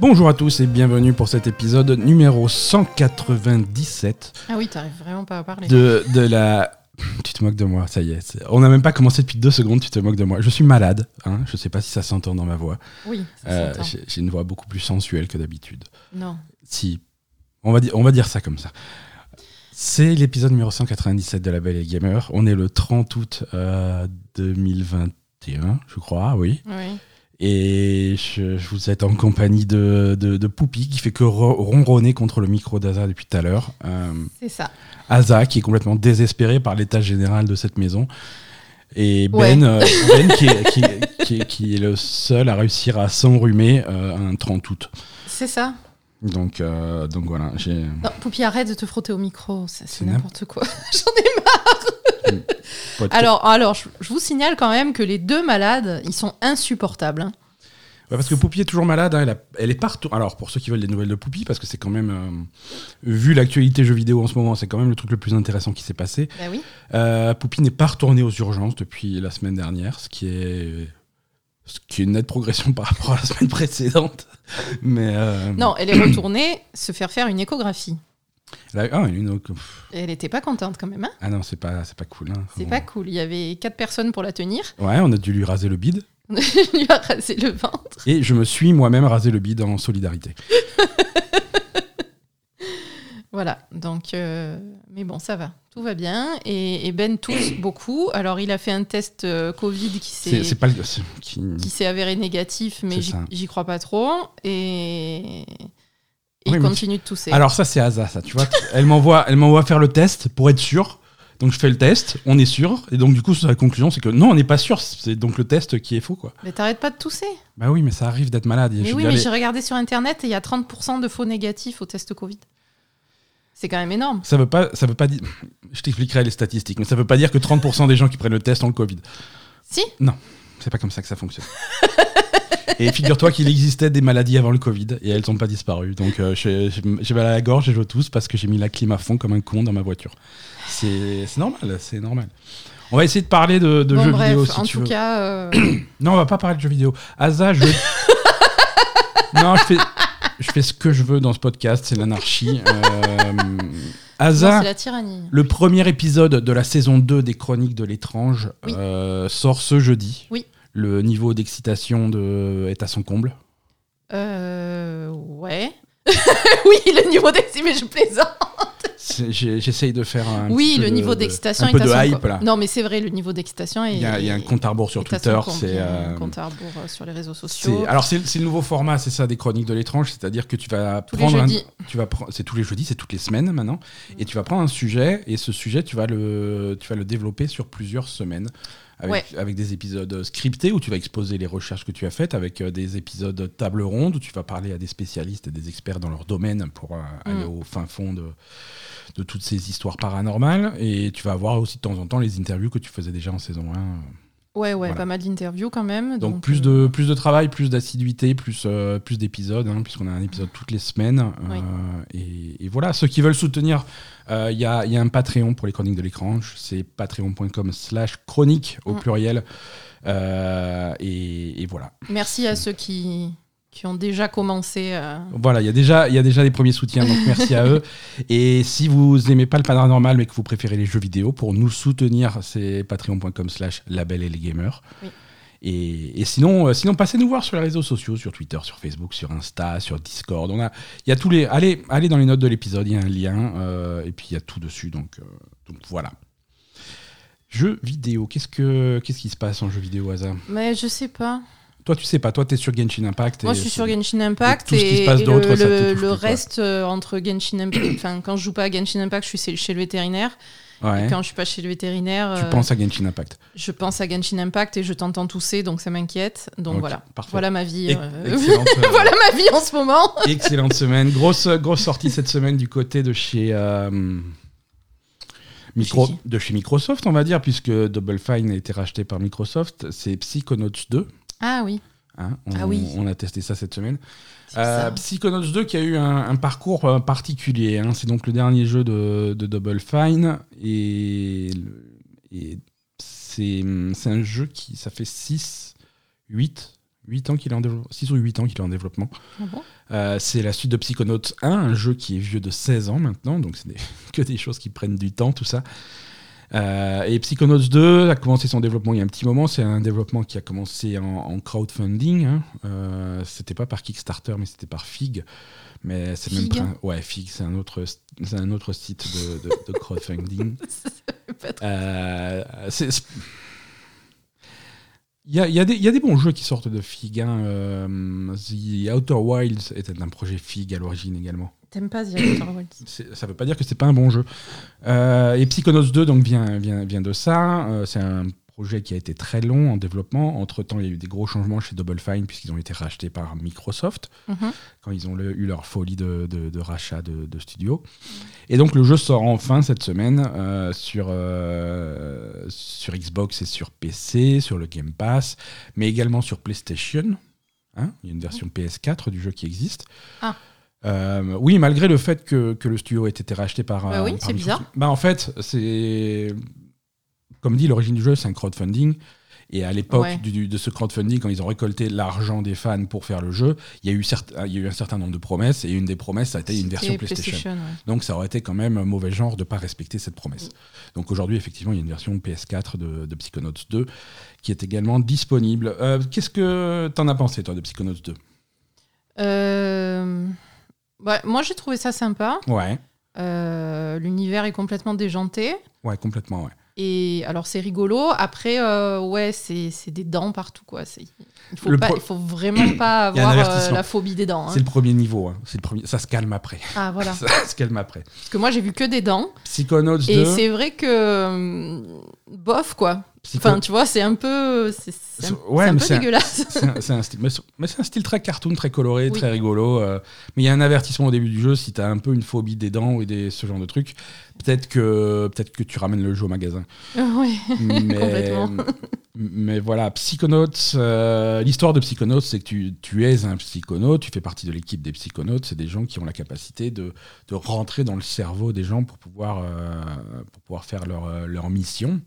Bonjour à tous et bienvenue pour cet épisode numéro 197 Ah oui, t'arrives vraiment pas à parler. de, de la... Tu te moques de moi, ça y est. On n'a même pas commencé depuis deux secondes, tu te moques de moi. Je suis malade, hein, je sais pas si ça s'entend dans ma voix. Oui, ça Euh. J'ai une voix beaucoup plus sensuelle que d'habitude. Non. Si, on va, dire, on va dire ça comme ça. C'est l'épisode numéro 197 de La Belle et Gamer. On est le 30 août euh, 2021, je crois, oui. Oui. Et je, je vous êtes en compagnie de, de, de Poupy qui fait que ro- ronronner contre le micro d'Aza depuis tout à l'heure. Euh, C'est ça. Asa qui est complètement désespéré par l'état général de cette maison. Et Ouais. Ben, euh, ben qui, est, qui, qui est le seul à réussir à s'enrhumer euh, un 30 août. C'est ça. Donc, euh, donc voilà, j'ai. Non, Poupie, arrête de te frotter au micro. C'est C'est n'importe quoi. J'en ai... podcast- Alors, alors je, je vous signale quand même que les deux malades, ils sont insupportables. hein. Ouais, parce que Poupy est toujours malade, hein, elle, a- elle est partout. Alors, pour ceux qui veulent des nouvelles de Poupy, parce que c'est quand même, euh, vu l'actualité jeux vidéo en ce moment, c'est quand même le truc le plus intéressant qui s'est passé. Bah oui. Euh, Poupy n'est pas retournée aux urgences depuis la semaine dernière, ce qui est, ce qui est une nette progression par rapport à la semaine précédente. Mais euh, Non, elle est retournée se faire faire une échographie. là- ah, une- pff, Et elle était pas contente quand même. Hein ah non, c'est pas, c'est pas cool. hein. C'est pas cool. Il y avait quatre personnes pour la tenir. Ouais, on a dû lui raser le bide. On lui a rasé le ventre. Et je me suis moi-même rasé le bide en solidarité. Voilà, donc, euh, mais bon, ça va, tout va bien. Et, et Ben tousse beaucoup. Alors, il a fait un test euh, Covid qui s'est c'est pas le. c'est- qui- qui s'est avéré négatif, mais C'est j'y- ça. j'y crois pas trop. Et, et Oui, il continue de tousser. Alors ça c'est Asa, ça, tu vois. Elle m'envoie, elle m'envoie faire le test pour être sûr. Donc je fais le test, on est sûr, et donc du coup la conclusion c'est que non, on n'est pas sûr. C'est donc le test qui est faux, quoi. Mais t'arrêtes pas de tousser. Bah oui, mais ça arrive d'être malade. et je Mais veux oui, mais j'ai regardé sur internet et il y a 30% de faux négatifs au test Covid. C'est quand même énorme. Ça veut pas, ça veut pas dire. Je t'expliquerai les statistiques, mais ça veut pas dire que 30% des gens qui prennent le test ont le Covid. Si C'est pas comme ça que ça fonctionne. et figure-toi qu'il existait des maladies avant le Covid et elles n'ont pas disparu. Donc euh, j'ai mal à la gorge et je tous parce que j'ai mis la clim à fond comme un con dans ma voiture. C'est c'est normal, c'est normal. On va essayer de parler de, de Bon, jeux bref, vidéo si en tu tout veux. cas, euh, Non, on va pas parler de jeux vidéo. Asa, je. non, je fais, je fais ce que je veux dans ce podcast, c'est l'anarchie. Euh, non, Asa, c'est la tyrannie. le premier épisode de la saison 2 des Chroniques de l'étrange Oui. euh, sort ce jeudi. Oui. Le niveau d'excitation de... est à son comble. Euh, ouais. oui, le niveau d'excitation, mais je plaisante. J'essaye de faire un. Oui, le de- niveau de- d'excitation Un est peu à de hype là. Non, mais c'est vrai, le niveau d'excitation est. Il y, a, il y a un compte à rebours sur est Twitter. C'est. a euh, un compte à rebours euh, sur les réseaux sociaux. Alors c'est le nouveau format, c'est ça, des chroniques de l'étrange, c'est-à-dire que tu vas Tous prendre un, tu vas prendre, c'est tous les jeudis, c'est toutes les semaines maintenant, et tu vas prendre un sujet et ce sujet tu vas le, tu vas le développer sur plusieurs semaines. Avec, avec des épisodes scriptés où tu vas exposer les recherches que tu as faites, avec euh, des épisodes table ronde où tu vas parler à des spécialistes et des experts dans leur domaine pour euh, aller Mm. au fin fond de, de toutes ces histoires paranormales. Et tu vas avoir aussi de temps en temps les interviews que tu faisais déjà en saison 1. Ouais, ouais, Voilà. pas mal d'interviews quand même. Donc, Donc, plus, euh, de, plus de travail, plus d'assiduité, plus, euh, plus d'épisodes, hein, puisqu'on a un épisode toutes les semaines. euh, Oui. et, et voilà, ceux qui veulent soutenir, il y, a, il y a un Patreon pour les chroniques de l'écran. C'est patreon.com slash chronique au Mm. pluriel. Euh, et, et voilà. Merci à ceux qui, qui ont déjà commencé. euh, Voilà, il y, a déjà- y a déjà des premiers soutiens, donc merci à eux. Et si vous n'aimez pas le paranormal, mais que vous préférez les jeux vidéo, pour nous soutenir, c'est patreon.com slash label et les gamers. Oui. Et, et sinon, euh, sinon, passez nous voir sur les réseaux sociaux, sur Twitter, sur Facebook, sur Insta, sur Discord. On a, il y a tous les. Allez, allez dans les notes de l'épisode, il y a un lien, euh, et puis il y a tout dessus. Donc, euh, donc voilà. Jeux vidéo, qu'est-ce que qu'est-ce qui se passe en jeux vidéo, hasard Mais je sais pas. Toi, tu sais pas. Toi, t'es sur Genshin Impact. Moi, et- je suis sur Genshin Impact tout ce qui et, se passe et d'autre, le, ça te le- reste entre Genshin Impact. Enfin, quand je joue pas à Genshin Impact, je suis chez le vétérinaire. Ouais. Et quand je suis pas chez le vétérinaire, Tu euh, penses à Genshin Impact. je pense à Genshin Impact et je t'entends tousser, donc ça m'inquiète. Donc voilà. parfait. Voilà ma vie. Euh, Excellente, euh, voilà ma vie en ce moment. excellente semaine. Grosse, grosse sortie cette semaine du côté de chez, euh, Micro, Chez qui de chez Microsoft, on va dire, puisque Double Fine a été racheté par Microsoft. C'est Psychonauts 2. Ah oui. Hein. on, Ah oui. on a testé ça cette semaine. Euh. Psychonauts 2 qui a eu un, un parcours euh, particulier. hein. C'est donc le dernier jeu de, de Double Fine. Et, et c'est un jeu qui, ça fait 6, 8, 8 ans qu'il est en développement. 6 ou 8 ans qu'il est en développement. Ah bon? Euh, c'est la suite de Psychonauts 1, un jeu qui est vieux de 16 ans maintenant, donc c'est que des choses qui prennent du temps, tout ça. Euh, et Psychonauts 2 a commencé son développement il y a un petit moment. C'est un développement qui a commencé en, en crowdfunding. Hein. Euh, c'était pas par Kickstarter, mais c'était par Fig. Mais c'est le même Ouais, Fig, c'est un autre, c'est un autre site de, de- de crowdfunding. Pas trop. Euh, Il y a, y a y a des bons jeux qui sortent de Fig. hein. Euh, The Outer Wilds était un projet Fig à l'origine également. T'aimes pas The Outer C'est- Ça veut pas dire que c'est pas un bon jeu. Euh, et Psychonauts 2 donc vient, vient, vient de ça. Euh, c'est un projet qui a été très long en développement. Entre temps, il y a eu des gros changements chez Double Fine puisqu'ils ont été rachetés par Microsoft Mhm. quand ils ont le- eu leur folie de, de- de rachat de, de studios. Et donc le jeu sort enfin cette semaine euh, sur, euh, sur Xbox et sur PC, sur le Game Pass, mais également sur PlayStation. Hein, il y a une version PS4 du jeu qui existe. Ah. Euh, oui, malgré le fait que, que le studio ait été racheté par. Bah euh, oui, par c'est Microsoft. bizarre. Bah, en fait, c'est. Comme dit, l'origine du jeu, c'est un crowdfunding. Et à l'époque Ouais. du- du- de ce crowdfunding, quand ils ont récolté l'argent des fans pour faire le jeu, il y, a eu certes- il y a eu un certain nombre de promesses. Et une des promesses, ça a été une version PlayStation. ouais. Donc ça aurait été quand même un mauvais genre de ne pas respecter cette promesse. Donc aujourd'hui, effectivement, il y a une version PS4 de, de Psychonauts 2 qui est également disponible. Euh, Qu'est-ce que t'en as pensé, toi, de Psychonauts 2 Euh, ouais, moi, j'ai trouvé ça sympa. Ouais, Euh, L'univers est complètement déjanté. ouais, complètement, ouais. Et alors, c'est rigolo. Après, euh, ouais, c'est des dents partout, quoi. Il faut, pas, il faut vraiment pas avoir euh, la phobie des dents. hein. C'est le premier niveau, hein. c'est le premier. Ça se calme après. Ah, voilà. Ça se calme après. Parce que moi, j'ai vu que des dents. Psychonauts 2. Et c'est vrai que. bof, quoi. Psycho- Enfin, tu vois, c'est un peu. C'est un, C'est- ouais, c'est un mais peu dégueulasse. C'est un, style, mais c'est- mais c'est un style très cartoon, très coloré, Oui. très rigolo. euh, mais il y a un avertissement au début du jeu si tu as un peu une phobie des dents ou des, ce genre de trucs. Peut-être que, peut que tu ramènes le jeu au magasin. oui. mais, Complètement. mais voilà, Psychonauts, euh, l'histoire de Psychonauts, c'est que tu, tu es un psychonaute, tu fais partie de l'équipe des psychonautes, c'est des gens qui ont la capacité de, de rentrer dans le cerveau des gens pour pouvoir, euh, pour pouvoir faire leur, leur mission.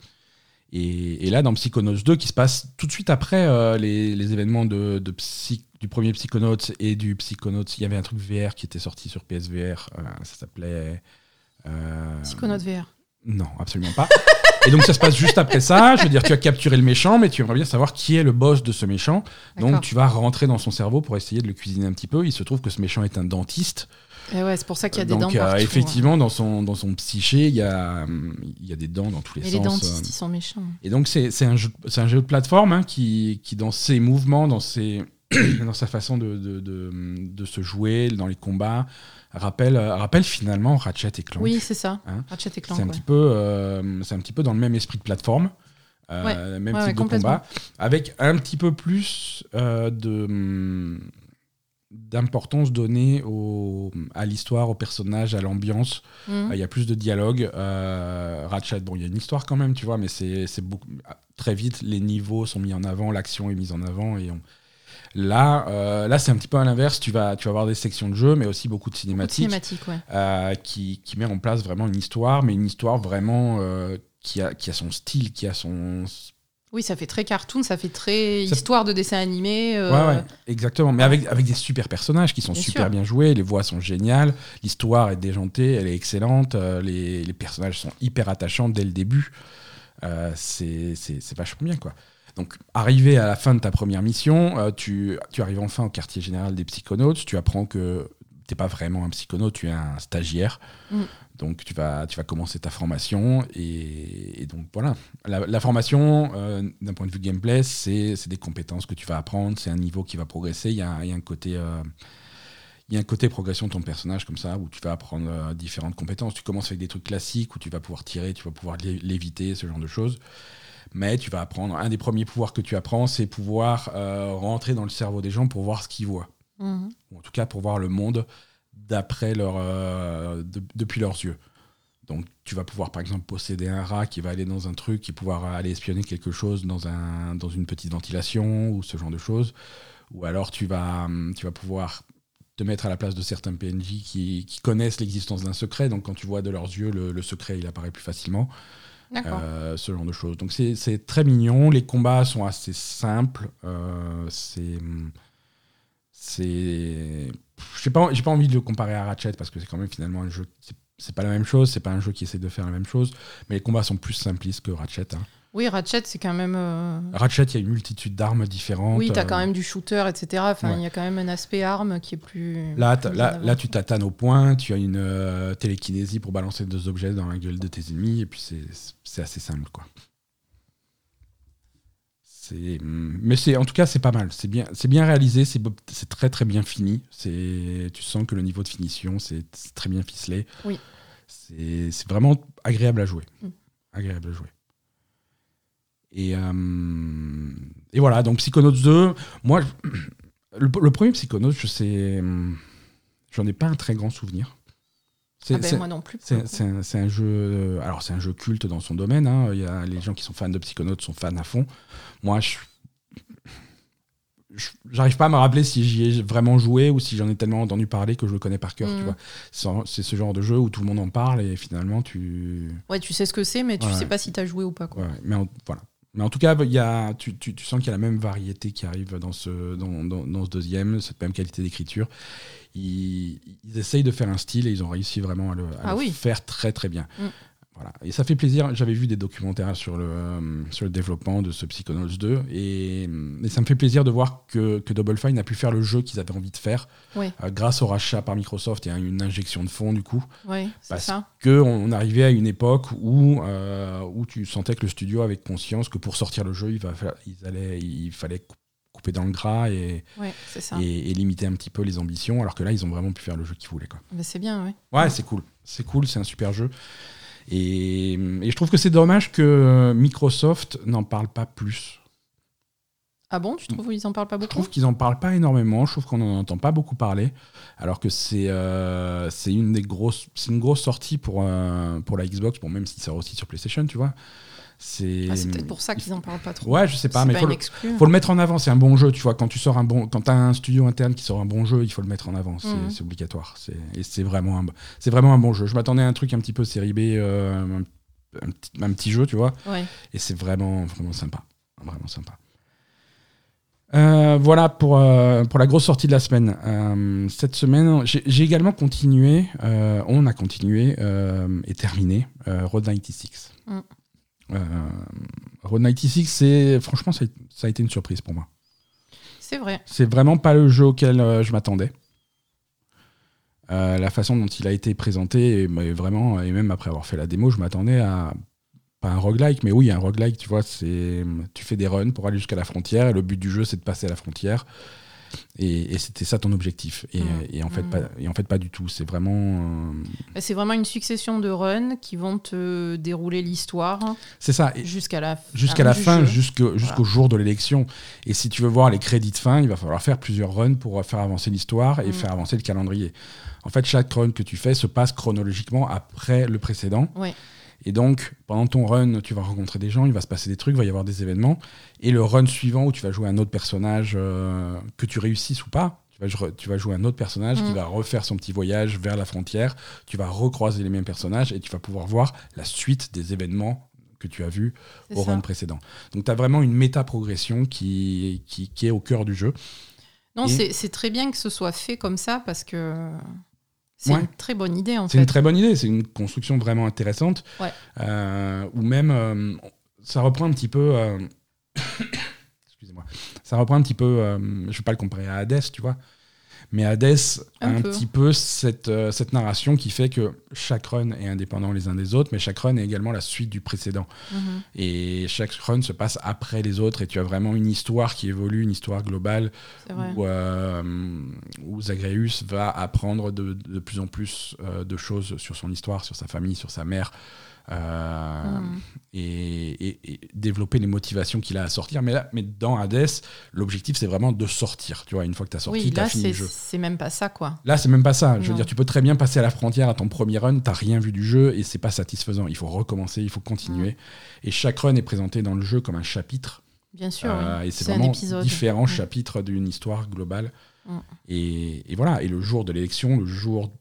Et, et là, dans Psychonauts 2, qui se passe tout de suite après euh, les, les événements de, de Psy- du premier Psychonauts et du Psychonauts, il y avait un truc VR qui était sorti sur PSVR, euh, ça s'appelait... euh, Psychonaute VR. non, absolument pas. Et donc ça se passe juste après ça. Je veux dire, tu as capturé le méchant, mais tu aimerais bien savoir qui est le boss de ce méchant. Donc tu vas rentrer dans son cerveau pour essayer de le cuisiner un petit peu. Il se trouve que ce méchant est un dentiste. Et ouais, c'est pour ça qu'il y a des donc dents euh, partout. hein. effectivement, dans son, dans son psyché, il y a, il y a des dents dans tous les Et les sens. dentistes, euh. ils sont méchants. Et donc c'est un, jeu- un jeu de plateforme hein, qui, qui, dans ses mouvements, dans, ses, dans sa façon de, de, de, de se jouer, dans les combats, rappelle, rappelle finalement Ratchet et Clank. Oui, c'est ça. Hein Ratchet et Clank. C'est un, ouais. petit peu, euh, un petit peu dans le même esprit de plateforme, euh, même type de combat, avec un petit peu plus euh, de d'importance donnée au, à l'histoire, au personnage, à l'ambiance. Mhm. Euh, Il y a plus de dialogue. Euh, Ratchet, bon, il y a une histoire quand même, tu vois, mais c'est beaucoup très vite. Les niveaux sont mis en avant, l'action est mise en avant et on- Là, euh, là c'est un petit peu à l'inverse. Tu vas, tu vas avoir des sections de jeu, mais aussi beaucoup de Beaucoup de cinématiques cinématiques, ouais. euh, qui, qui met en place vraiment une histoire, mais une histoire vraiment qui, a, qui a son style, qui a son. Oui, ça fait très cartoon, ça fait très Ça- histoire de dessin animé. euh, Ouais, ouais, exactement. Mais avec, avec des super personnages qui sont Bien super sûr. bien joués, les voix sont géniales, l'histoire est déjantée, elle est excellente, euh, les, les personnages sont hyper attachants dès le début. Euh, c'est vachement bien, quoi. Donc, arrivé à la fin de ta première mission, euh, tu, tu arrives enfin au quartier général des psychonautes, tu apprends que t'es pas vraiment un psychonaute, tu es un stagiaire. Mm. Donc, tu vas, tu vas commencer ta formation. Et, et donc, voilà. La, la formation, euh, d'un point de vue gameplay, c'est des compétences que tu vas apprendre, c'est un niveau qui va progresser. Il y a, il y a un côté. euh, il y a un côté progression de ton personnage comme ça, où tu vas apprendre euh, différentes compétences. Tu commences avec des trucs classiques, où tu vas pouvoir tirer, tu vas pouvoir lé- léviter, ce genre de choses. Mais tu vas apprendre, un des premiers pouvoirs que tu apprends, c'est pouvoir rentrer dans le cerveau des gens pour voir ce qu'ils voient. Mhm. Ou en tout cas pour voir le monde d'après leur, euh, de- depuis leurs yeux. Donc tu vas pouvoir par exemple posséder un rat qui va aller dans un truc et pouvoir aller espionner quelque chose dans, un, dans une petite ventilation ou ce genre de choses. Ou alors tu vas, hum, tu vas pouvoir te mettre à la place de certains PNJ qui, qui connaissent l'existence d'un secret. Donc quand tu vois de leurs yeux, le, le secret il apparaît plus facilement. Euh, ce genre de choses. Donc c'est très mignon. Les combats sont assez simples. Euh, c'est. C'est. J'ai pas, pas envie de le comparer à Ratchet parce que c'est quand même finalement un jeu. C'est pas la même chose, c'est pas un jeu qui essaie de faire la même chose, mais les combats sont plus simplistes que Ratchet. Hein. Oui, Ratchet, c'est quand même. Euh, Ratchet, il y a une multitude d'armes différentes. Oui, tu as quand même du shooter, etc. Enfin, il y a quand même un aspect arme qui est plus. Là, là, là, tu t'attanes au point, tu as une télékinésie pour balancer deux objets dans la gueule de tes ennemis, et puis c'est assez simple, quoi. Mais c'est en tout cas c'est pas mal, c'est bien, c'est bien réalisé, c'est très très bien fini. C'est tu sens que le niveau de finition c'est très bien ficelé. Oui. C'est vraiment agréable à jouer, mm. agréable à jouer. Et, euh, et voilà donc Psychonauts 2, moi le, premier Psychonauts je sais, j'en ai pas un très grand souvenir. Ah ben, moi non plus. C'est un, jeu, alors c'est un jeu culte dans son domaine. Hein. Il y a les gens qui sont fans de Psychonauts sont fans à fond. Moi, je j'arrive pas à me rappeler si j'y ai vraiment joué ou si j'en ai tellement entendu parler que je le connais par cœur. Tu mm. vois, c'est ce genre de jeu où tout le monde en parle et finalement tu. Ouais, tu sais ce que c'est, mais tu sais pas si tu as joué ou pas. Quoi. mais voilà. Mais en tout cas, y a, tu, tu, tu sens qu'il y a la même variété qui arrive dans ce, dans, dans, dans ce deuxième, cette même qualité d'écriture ils, essayent de faire un style et ils ont réussi vraiment à le, ah faire très très bien. Mm. Voilà. Et ça fait plaisir. J'avais vu des documentaires sur le, euh, sur le développement de ce Psychonauts 2 et, ça me fait plaisir de voir que, que Double Fine a pu faire le jeu qu'ils avaient envie de faire euh, grâce au rachat par Microsoft et à une injection de fonds du coup. Oui, parce qu'on arrivait à une époque où, euh, où tu sentais que le studio avait conscience que pour sortir le jeu, il, va, ils allaient, il fallait couper dans le gras et, et, limiter un petit peu les ambitions, alors que là, ils ont vraiment pu faire le jeu qu'ils voulaient. Quoi. c'est bien, ouais. Ouais, c'est cool. C'est cool, c'est un super jeu. Et, et je trouve que c'est dommage que Microsoft n'en parle pas plus. Ah bon, tu trouves qu'ils en parlent pas beaucoup Je trouve qu'ils en parlent pas énormément. Je trouve qu'on n'en entend pas beaucoup parler, alors que c'est euh, une des grosses, c'est une grosse sortie pour euh, pour la Xbox, bon même si ça aussi sur PlayStation, tu vois. C'est ah, peut-être pour ça qu'ils en parlent pas trop. Ouais, je sais pas, mais il faut, le, faut le mettre en avant. C'est un bon jeu, tu vois. Quand tu sors un bon, quand as un studio interne qui sort un bon jeu, il faut le mettre en avant. C'est mhm. obligatoire. Et c'est vraiment, un, c'est vraiment un bon jeu. Je m'attendais à un truc un petit peu série B, euh, un, petit, jeu, tu vois. Et c'est vraiment, vraiment sympa, vraiment sympa. Euh, voilà pour, euh, pour la grosse sortie de la semaine. cette semaine, j'ai également continué, on a continué et terminé Road 96. Euh, Road 96, c'est franchement, ça a, été une surprise pour moi. C'est vrai. C'est vraiment pas le jeu auquel euh, je m'attendais. Euh, la façon dont il a été présenté, et, vraiment, et même après avoir fait la démo, je m'attendais à pas un roguelike, mais oui, un roguelike, tu vois, c'est tu fais des runs pour aller jusqu'à la frontière, et le but du jeu, c'est de passer à la frontière. Et, c'était ça ton objectif. Et, mmh. en fait, mmh. pas, et en fait, pas du tout. C'est vraiment. Euh, bah, c'est vraiment une succession de runs qui vont te dérouler l'histoire. C'est ça. Jusqu'à la, jusqu'à la fin, jusqu'au jour de l'élection. Et si tu veux voir les crédits de fin, il va falloir faire plusieurs runs pour faire avancer l'histoire et mmh. faire avancer le calendrier. En fait, chaque run que tu fais se passe chronologiquement après le précédent. Ouais. Et donc, pendant ton run, tu vas rencontrer des gens, il va se passer des trucs, il va y avoir des événements. Et le run suivant, où tu vas jouer un autre personnage, euh, que tu réussisses ou pas, tu vas, jouer un autre personnage qui mm. va refaire son petit voyage vers la frontière, tu vas recroiser les mêmes personnages et tu vas pouvoir voir la suite des événements que tu as vus au run précédent. Donc tu as vraiment une méta-progression qui, qui, est au cœur du jeu. Non, c'est très bien que ce soit fait comme ça parce que c'est une très bonne idée en fait. C'est une très bonne idée, c'est une construction vraiment intéressante. Euh, ou même, euh, ça reprend un petit peu. Euh, excusez-moi. Ça reprend un petit peu. je ne vais pas le comparer à Hades, tu vois. Mais Hades a un petit peu cette, euh, cette narration qui fait que chaque run est indépendant les uns des autres, mais chaque run est également la suite du précédent. Mhm. Et chaque run se passe après les autres, et tu as vraiment une histoire qui évolue, une histoire globale, où, euh, où, Zagreus va apprendre de, de plus en plus euh, de choses sur son histoire, sur sa famille, sur sa mère. Euh, et, développer les motivations qu'il a à sortir. Mais là, mais dans Hades, l'objectif c'est vraiment de sortir. Tu vois, une fois que tu as sorti, tu as fini le jeu. C'est même pas ça, quoi. Là, c'est même pas ça. Je veux dire, tu peux très bien passer à la frontière à ton premier run, t'as rien vu du jeu et c'est pas satisfaisant. Il faut recommencer, il faut continuer. Et chaque run est présenté dans le jeu comme un chapitre. Bien sûr. Euh, et c'est vraiment différents hmm. chapitres d'une histoire globale. Et, et, voilà. Et le jour de l'élection, le jour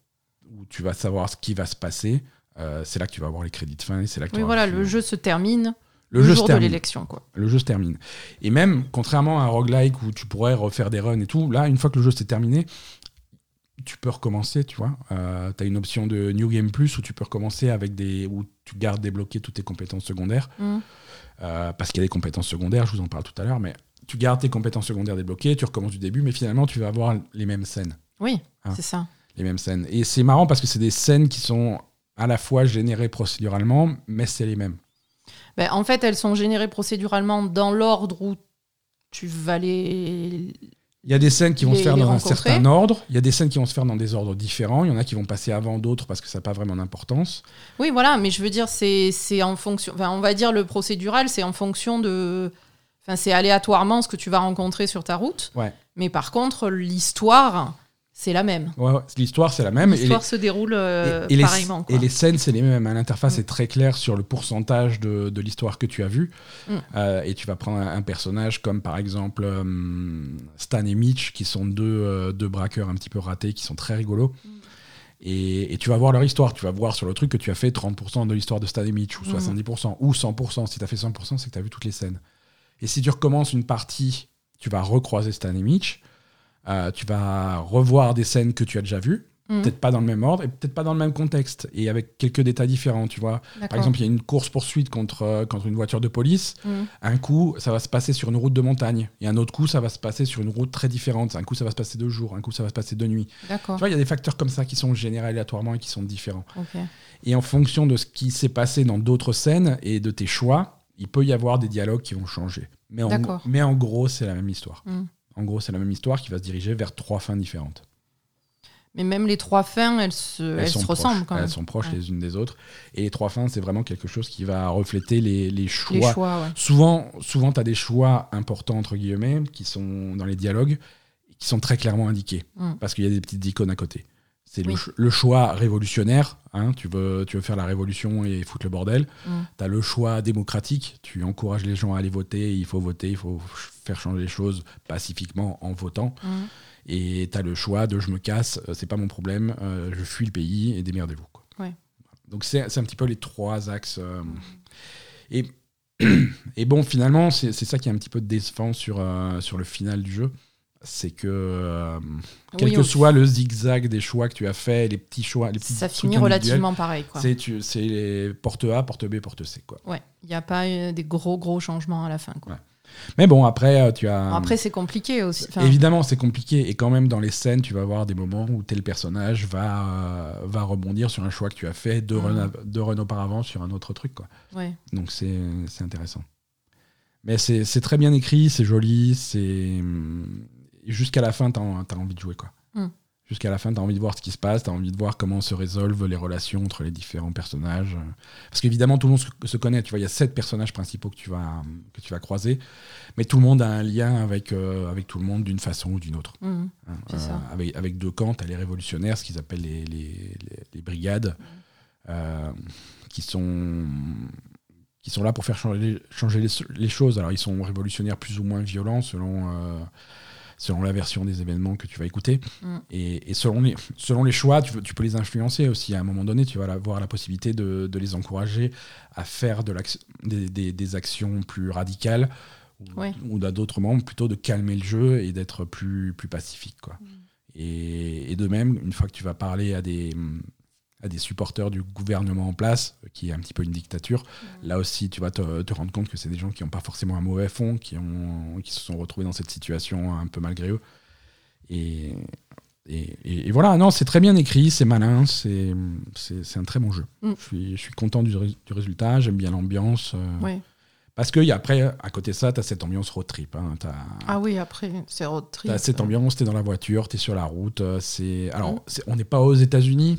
où tu vas savoir ce qui va se passer, euh, c'est là que tu vas avoir les crédits de fin. Et c'est là que Oui, voilà, le jeu se termine le, le, jeu se de l'élection. quoi. Le jeu se termine. Et même, contrairement à un roguelike où tu pourrais refaire des runs et tout, là, une fois que le jeu s'est terminé, tu peux recommencer, tu vois. tu as une option de New Game Plus où tu peux recommencer avec des. où tu gardes débloquées toutes tes compétences secondaires. Mm. Euh, parce qu'il y a des compétences secondaires, je vous en parle tout à l'heure, mais tu gardes tes compétences secondaires débloquées, tu recommences du début, mais finalement, tu vas avoir les mêmes scènes. Oui, Ah. c'est ça. Les mêmes scènes. Et c'est marrant parce que c'est des scènes qui sont à la fois générées procéduralement, mais c'est les mêmes. Ben, en fait, elles sont générées procéduralement dans l'ordre où tu vas les. Il y a des scènes qui vont Les- se faire dans un certain ordre, il y a des scènes qui vont se faire dans des ordres différents, il y en a qui vont passer avant d'autres parce que ça n'a pas vraiment d'importance. Oui, voilà, mais je veux dire, c'est c'est en fonction. Enfin, on va dire le procédural, c'est en fonction de. Enfin, c'est aléatoirement ce que tu vas rencontrer sur ta route. Ouais. Mais par contre, l'histoire, c'est la même. Ouais, ouais, L'histoire, c'est la même. les- L'histoire se déroule euh, et, et les, pareillement. quoi. et les scènes, c'est les mêmes. hein. L'interface Mm. est très claire sur le pourcentage de, de l'histoire que tu as vu. Mm. Euh, et tu vas prendre un, un personnage comme par exemple euh, Stan et Mitch, qui sont deux, euh, deux braqueurs un petit peu ratés, qui sont très rigolos. Mm. Et, et tu vas voir leur histoire. Tu vas voir sur le truc que tu as fait 30% de l'histoire de Stan et Mitch, ou Mm. 70%, ou 100%. Si tu as fait 100%, c'est que tu as vu toutes les scènes. Et si tu recommences une partie, tu vas recroiser Stan et Mitch. Euh, tu vas revoir des scènes que tu as déjà vues Mm. peut-être pas dans le même ordre et peut-être pas dans le même contexte et avec quelques détails différents, tu vois. Par exemple, il y a une course poursuite contre euh, contre une voiture de police. Mm. Un coup, ça va se passer sur une route de montagne et un autre coup, ça va se passer sur une route très différente. Un coup, ça va se passer de jour, un coup, ça va se passer de nuit. D'accord. Tu vois, il y a des facteurs comme ça qui sont générés aléatoirement et qui sont différents. Et en fonction de ce qui s'est passé dans d'autres scènes et de tes choix, il peut y avoir des dialogues qui vont changer. Mais en, D'accord. mais en gros, c'est la même histoire. Mm. En gros, c'est la même histoire qui va se diriger vers trois fins différentes. Mais même les trois fins, elles se, elles se proches. ressemblent quand même. Elles sont proches Ouais. les unes des autres. Et les trois fins, c'est vraiment quelque chose qui va refléter les, les choix. Les choix, ouais. Souvent, souvent tu as des choix importants, entre guillemets, qui sont dans les dialogues, qui sont très clairement indiqués. Mm. Parce qu'il y a des petites icônes à côté. C'est le Oui. ch- le, choix révolutionnaire. hein, tu, veux, tu veux faire la révolution et foutre le bordel. Mm. Tu as le choix démocratique. Tu encourages les gens à aller voter. Il faut voter. Il faut faire changer les choses pacifiquement en votant. Mm. Et tu as le choix de je me casse, euh, c'est pas mon problème, euh, je fuis le pays et démerdez-vous. Ouais. Donc c'est c'est un petit peu les trois axes. euh, et, et bon, finalement, c'est c'est ça qui est un petit peu décevant sur, euh, sur le final du jeu. C'est que, euh, quel Oui, que soit le zigzag des choix que tu as fait, les petits choix, les petits Ça finit relativement pareil. C'est tu- c'est les porte A, porte B, porte C. Quoi. Ouais, il n'y a pas euh, des gros gros changements à la fin. Quoi. Ouais. Mais bon, après, euh, tu as. Bon, après, c'est compliqué aussi. Enfin, Évidemment, c'est compliqué. Et quand même, dans les scènes, tu vas avoir des moments où tel personnage va, euh, va rebondir sur un choix que tu as fait deux, Mhm. runs, deux runs auparavant sur un autre truc. Quoi. ouais. Donc, c'est c'est intéressant. Mais c'est c'est très bien écrit, c'est joli, c'est. Jusqu'à la fin, tu as, envie de jouer. quoi. Mhm. Jusqu'à la fin, tu as envie de voir ce qui se passe, tu as envie de voir comment se résolvent les relations entre les différents personnages. Parce qu'évidemment, tout le monde se, se connaît. Tu vois, il y a sept personnages principaux que tu vas, que tu vas croiser. Mais tout le monde a un lien avec, euh, avec tout le monde d'une façon ou d'une autre. Mhm. Hein, ça. avec, avec deux camps, tu as les révolutionnaires, ce qu'ils appellent les, les, les- les brigades, euh, qui, sont, qui sont là pour faire changer, changer les, les choses. Alors, ils sont révolutionnaires plus ou moins violents selon, euh, selon la version des événements que tu vas écouter. Mm. Et, et selon, les, selon les choix, tu, tu peux les influencer aussi. À un moment donné, tu vas avoir la possibilité de, de les encourager à faire de des, des- des actions plus radicales ou, Ouais. ou à d'autres moments plutôt de calmer le jeu et d'être plus, plus pacifique. Quoi. Et, et de même, une fois que tu vas parler à des, à des supporters du gouvernement en place, qui est un petit peu une dictature, là aussi tu vas te, te rendre compte que c'est des gens qui n'ont pas forcément un mauvais fond, qui, ont, qui se sont retrouvés dans cette situation un peu malgré eux. Et, et, et- et voilà, non, c'est très bien écrit, c'est malin, c'est un très bon jeu. Mm. Je, suis, je suis content du, du résultat, j'aime bien l'ambiance. euh, Ouais. Parce que y a après, à côté de ça, tu as cette ambiance road trip. Hein, t'as- Ah oui, après, c'est road trip. T'as cette ambiance, t'es dans la voiture, t'es sur la route. euh, C'est alors, Mm. on n'est pas aux États-Unis.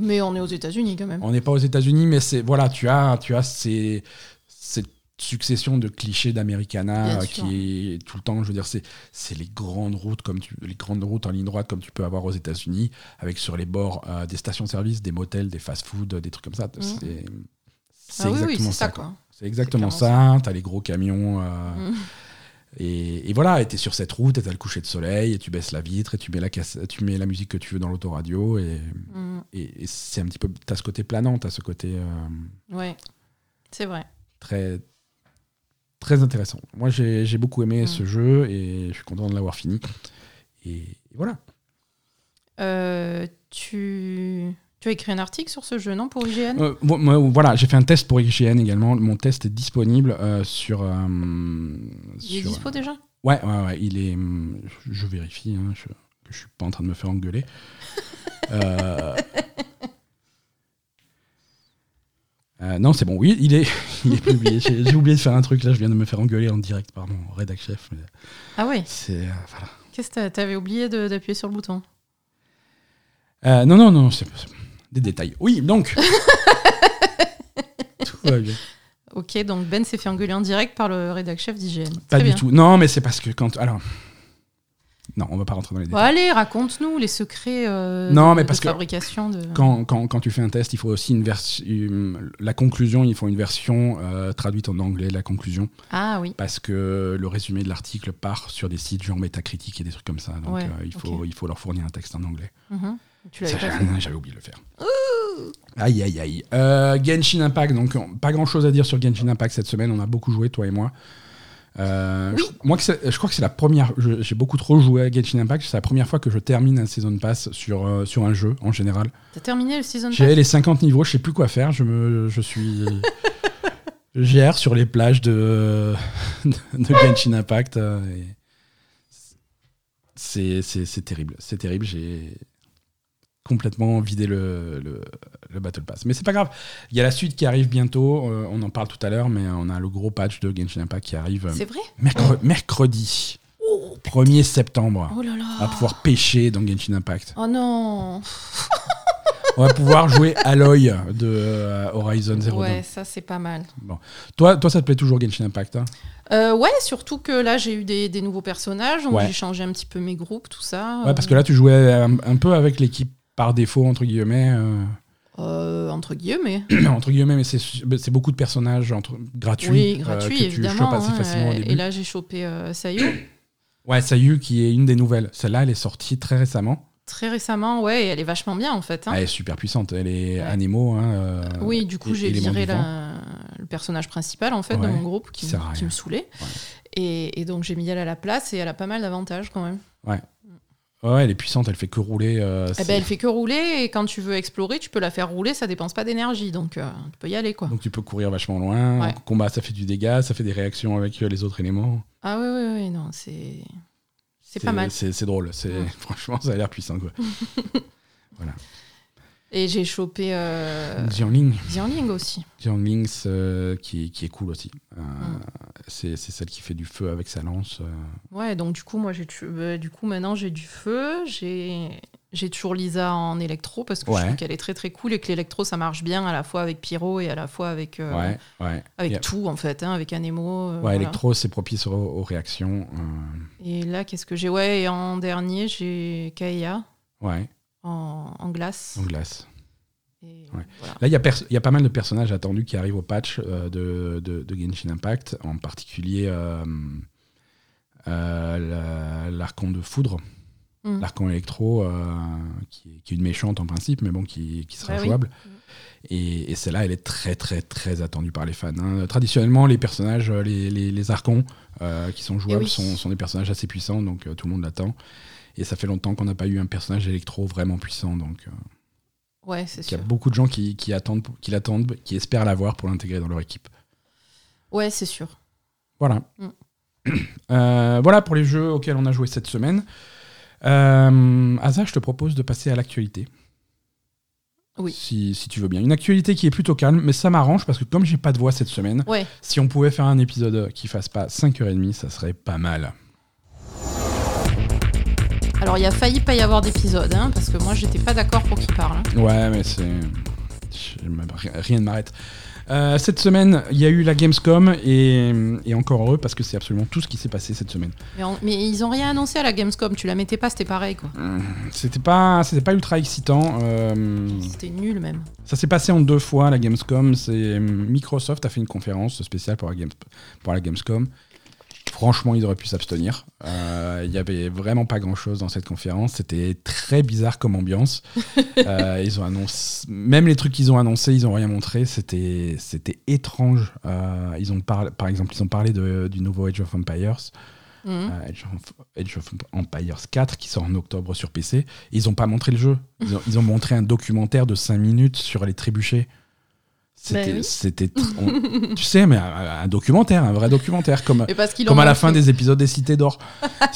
Mais on est aux États-Unis quand même. On n'est pas aux États-Unis, mais c'est voilà, tu as, tu as ces, cette succession de clichés d'Americana qui est tout le temps. Je veux dire, c'est les grandes routes comme tu, les grandes routes en ligne droite comme tu peux avoir aux États-Unis, avec sur les bords euh, des stations-service, des motels, des fast-food, des trucs comme ça. C'est c'est Ah oui, oui, exactement ça. ça. C'est exactement clairement ça. T'as les gros camions. euh, Mm. Et, voilà, et t'es sur cette route, et t'as le coucher de soleil, et tu baisses la vitre, et tu mets la, tu mets la musique que tu veux dans l'autoradio, et, mm. et, c'est un petit peu. T'as ce côté planant, t'as ce côté. Euh, ouais, c'est vrai. Très, très intéressant. Moi, j'ai beaucoup aimé mm. ce jeu, et je suis content de l'avoir fini. Et, voilà. Euh, tu. Tu as écrit un article sur ce jeu, non, pour IGN euh, Voilà, j'ai fait un test pour IGN également. Mon test est disponible euh, sur, euh, Il est dispo déjà? ouais, ouais, ouais, il est. Je, vérifie, hein, je, je suis pas en train de me faire engueuler. non, c'est bon, oui, il est, il est publié. J'ai oublié de faire un truc, là, je viens de me faire engueuler en direct par mon rédac chef. ah oui C'est. voilà. Qu'est-ce que t'avais oublié d'appuyer sur le bouton? Non, non, non, c'est des détails. Oui, donc. Tout va bien. Ok, donc Ben s'est fait engueuler en direct par le rédac chef d'IGN. Pas du tout. Non, mais c'est parce que quand. Alors. Non, on va pas rentrer dans les détails. allez, raconte-nous les secrets euh, non, mais parce de fabrication. De... Quand, quand, quand, tu fais un test, il faut aussi une version. La conclusion, il faut une version euh, traduite en anglais, la conclusion. Ah oui. Parce que le résumé de l'article part sur des sites genre Metacritic et des trucs comme ça. Donc euh, il, faut, il faut leur fournir un texte en anglais. Mm j'avais oublié de le faire. Aïe, aïe, aïe. Euh, Genshin Impact, donc pas grand chose à dire sur Genshin Impact cette semaine. On a beaucoup joué, toi et moi. Euh, je, moi, je crois que c'est la première. J'ai beaucoup trop joué à Genshin Impact. C'est la première fois que je termine un season pass sur, euh, sur un jeu en général. T'as terminé le season pass J'ai les 50 niveaux, je sais plus quoi faire. Je, me, je suis. gère sur les plages de, de Genshin Impact. c'est terrible. C'est terrible. J'ai complètement vider le, le, Battle Pass. Mais c'est pas grave. Il y a la suite qui arrive bientôt. Euh, on en parle tout à l'heure, mais on a le gros patch de Genshin Impact qui arrive. C'est vrai Mercredi. 1er septembre. Oh là là. On va pouvoir pêcher dans Genshin Impact. Oh non On va pouvoir jouer Aloy de euh, Horizon Zero Ouais, ça c'est pas mal. Bon. Toi, toi, ça te plaît toujours Genshin Impact hein? Euh, ouais, surtout que là j'ai eu des, des, nouveaux personnages, j'ai changé un petit peu mes groupes, tout ça. Ouais, parce que là tu jouais un peu avec l'équipe par défaut, entre guillemets euh. Euh, entre guillemets. entre guillemets, mais c'est beaucoup de personnages entre, gratuits. Oui, euh, gratuits, évidemment. Assez hein, facilement au début. Et là, j'ai chopé Sayu. ouais, Sayu, qui est une des nouvelles. Celle-là, elle est sortie très récemment. Très récemment, ouais, et elle est vachement bien en fait. Hein. Elle est super puissante, elle est animaux. Hein, oui, du coup, j'ai viré le personnage principal en fait de mon groupe qui, qui me saoulait. Et, et, donc, j'ai mis elle à la place et elle a pas mal d'avantages quand même. Ouais. Ouais, elle est puissante, elle fait que rouler. Euh, eh ben, elle fait que rouler et quand tu veux explorer, tu peux la faire rouler, ça dépense pas d'énergie, donc euh, tu peux y aller quoi. Donc tu peux courir vachement loin. Combat, ça fait du dégât, ça fait des réactions avec euh, les autres éléments. Ah oui, oui, oui, non, c'est c'est pas mal. C'est drôle, c'est franchement ça a l'air puissant quoi. voilà. Et j'ai chopé. Euh... Xiangling. Xiangling aussi. Xiangling, euh, qui, qui, est cool aussi. Euh, mm. C'est celle qui fait du feu avec sa lance. Euh. Ouais, donc du coup, moi, j'ai bah, du coup, maintenant, j'ai du feu. J'ai. Toujours Lisa en électro parce que je trouve qu'elle est très très cool et que l'électro ça marche bien à la fois avec Pyro et à la fois avec, ouais, ouais. avec tout en fait, hein, avec Anemo. ouais, électro c'est propice aux, réactions. Et là, qu'est-ce que j'ai? Ouais, et en dernier, j'ai Kaya. Ouais en, glace. En glace. Là, il y, y, a pas mal de personnages attendus qui arrivent au patch euh, de, de, Genshin Impact, en particulier euh, euh, l'archon de foudre, mm. l'archon électro, qui, qui, est une méchante en principe, mais bon, qui, qui sera bah jouable. Et, celle-là, elle est très, très, très attendue par les fans. Hein. Traditionnellement, les personnages, les, les, les archons qui sont jouables sont, sont, des personnages assez puissants, donc tout le monde l'attend. Et ça fait longtemps qu'on n'a pas eu un personnage électro vraiment puissant. Donc, euh, ouais, c'est sûr. Il y a beaucoup de gens qui, qui attendent, qui l'attendent, qui espèrent l'avoir pour l'intégrer dans leur équipe. Ouais, c'est sûr. Voilà. Mm. Euh, voilà pour les jeux auxquels on a joué cette semaine. Euh, Asa, je te propose de passer à l'actualité. Oui. Si, si, tu veux bien. Une actualité qui est plutôt calme, mais ça m'arrange parce que comme j'ai pas de voix cette semaine, ouais. si on pouvait faire un épisode qui fasse pas 5h30, ça serait pas mal. Alors il a failli pas y avoir d'épisode, hein, parce que moi j'étais pas d'accord pour qu'il parle. Hein. Ouais, mais c'est. Rien ne m'arrête. Euh, cette semaine, il y a eu la Gamescom et, encore heureux parce que c'est absolument tout ce qui s'est passé cette semaine. Mais, ils ont rien annoncé à la Gamescom, tu la mettais pas, c'était pareil quoi. Mmh, c'était pas, c'était pas ultra excitant. Euh, c'était nul même. Ça s'est passé en deux fois la Gamescom. C'est Microsoft a fait une conférence spéciale pour la, pour la Gamescom franchement, ils auraient pu s'abstenir. Euh, il n'y avait vraiment pas grand-chose dans cette conférence. C'était très bizarre comme ambiance. Euh, ils ont annoncé, même les trucs qu'ils ont annoncés, ils n'ont rien montré. C'était, c'était étrange. Euh, ils ont par, par exemple, ils ont parlé de, du nouveau Age of Empires. Mhm. Age, of, Empires 4 qui sort en octobre sur PC. Ils n'ont pas montré le jeu. Ils ont, ils ont, montré un documentaire de 5 minutes sur les trébuchés. C'était, ben tu sais, mais un, documentaire, un vrai documentaire, comme, comme à la fin des épisodes des Cités d'Or.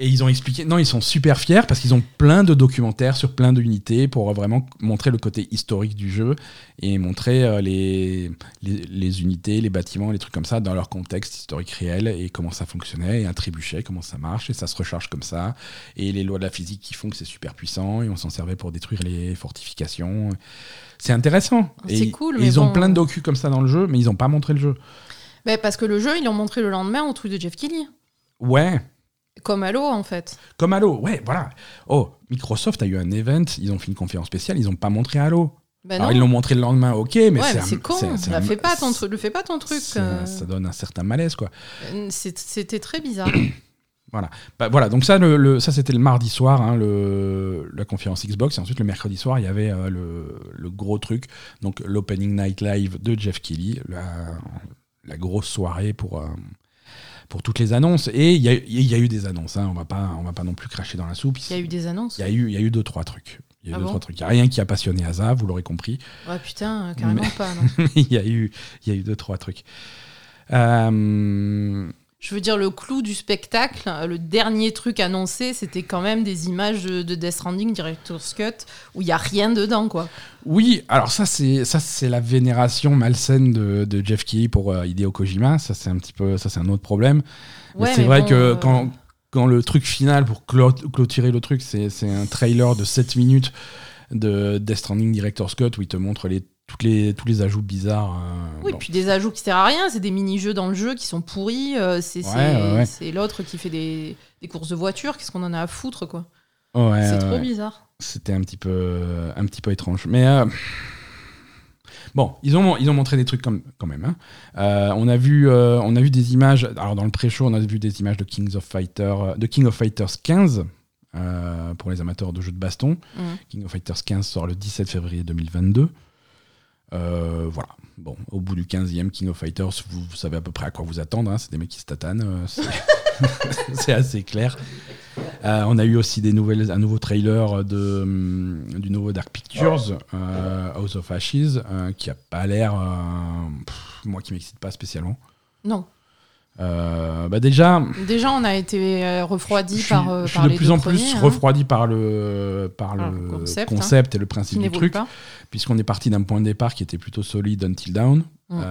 Et ils ont expliqué. Non, ils sont super fiers parce qu'ils ont plein de documentaires sur plein d'unités pour vraiment montrer le côté historique du jeu et montrer euh, les, les, unités, les bâtiments, les trucs comme ça dans leur contexte historique réel et comment ça fonctionnait et un trébuchet, comment ça marche et ça se recharge comme ça et les lois de la physique qui font que c'est super puissant et on s'en servait pour détruire les fortifications. C'est intéressant. C'est cool. ils ont plein de docus comme ça dans le jeu, mais ils n'ont pas montré le jeu. Mais parce que le jeu, ils l'ont montré le lendemain au truc de Jeff Kelly. Ouais. Comme Halo, en fait. Comme Halo, ouais, voilà. Oh, Microsoft a eu un event, ils ont fait une conférence spéciale, ils n'ont pas montré Halo. Ben Alors, ils l'ont montré le lendemain, ok, mais c'est con. Ne fais pas ton le fais pas ton truc. Euh. Ça donne un certain malaise, quoi. Euh, c'était très bizarre. voilà. Bah, voilà, donc ça, le, ça c'était le mardi soir, hein, le, la conférence Xbox. Et ensuite, le mercredi soir, il y avait euh, le, le, gros truc, donc l'Opening Night Live de Jeff Kelly, la, la grosse soirée pour pour toutes les annonces. Et il y, y, a eu des annonces. Hein. On va pas, on va pas non plus cracher dans la soupe. Il y a eu des annonces. Il y a eu, y a eu deux trois trucs. Il y a eu ah deux, trois trucs. Il y a rien qui a passionné Asa, vous l'aurez compris. Ouais putain, carrément pas. il y a eu, il y a eu deux trois trucs. Euh, je veux dire, le clou du spectacle, le dernier truc annoncé, c'était quand même des images de, Death Stranding Director's Cut où il n'y a rien dedans, quoi. Oui, alors ça, c'est ça c'est la vénération malsaine de, de Jeff Keighley pour euh, Hideo Kojima. Ça, c'est un petit peu, ça, c'est un autre problème. c'est vrai que euh, quand, quand le truc final, pour clôturer le truc, c'est un trailer de 7 minutes de Death Stranding Director's Cut où il te montre les toutes les, tous les ajouts bizarres. Euh, oui, puis des ajouts qui servent à rien, c'est des mini-jeux dans le jeu qui sont pourris, euh, c'est l'autre qui fait des, des, courses de voiture, qu'est-ce qu'on en a à foutre, quoi. c'est trop bizarre. C'était un petit peu, un petit peu étrange. Mais euh, bon, ils ont, ils ont montré des trucs comme, quand même. Hein. on, a vu, on a vu des images, alors dans le pré-show, on a vu des images de, Kings of Fighter, de King of Fighters 15. pour les amateurs de jeux de baston. Mmh. King of Fighters 15 sort le 17 février 2022. Euh, voilà. Bon, au bout du 15e King of Fighters, vous, savez à peu près à quoi vous attendre. Hein. C'est des mecs qui se tatanent. Euh, c'est assez clair. Euh, on a eu aussi des nouvelles, un nouveau trailer de, du nouveau Dark Pictures, House of Ashes, qui a pas l'air. moi qui m'excite pas spécialement. Non. Euh, bah déjà, déjà, on a été euh, refroidi par, euh, je suis de plus en plus hein. refroidi par le, par le concept, hein. et le principe du truc, puisqu'on est parti d'un point de départ qui était plutôt solide until down. Mm.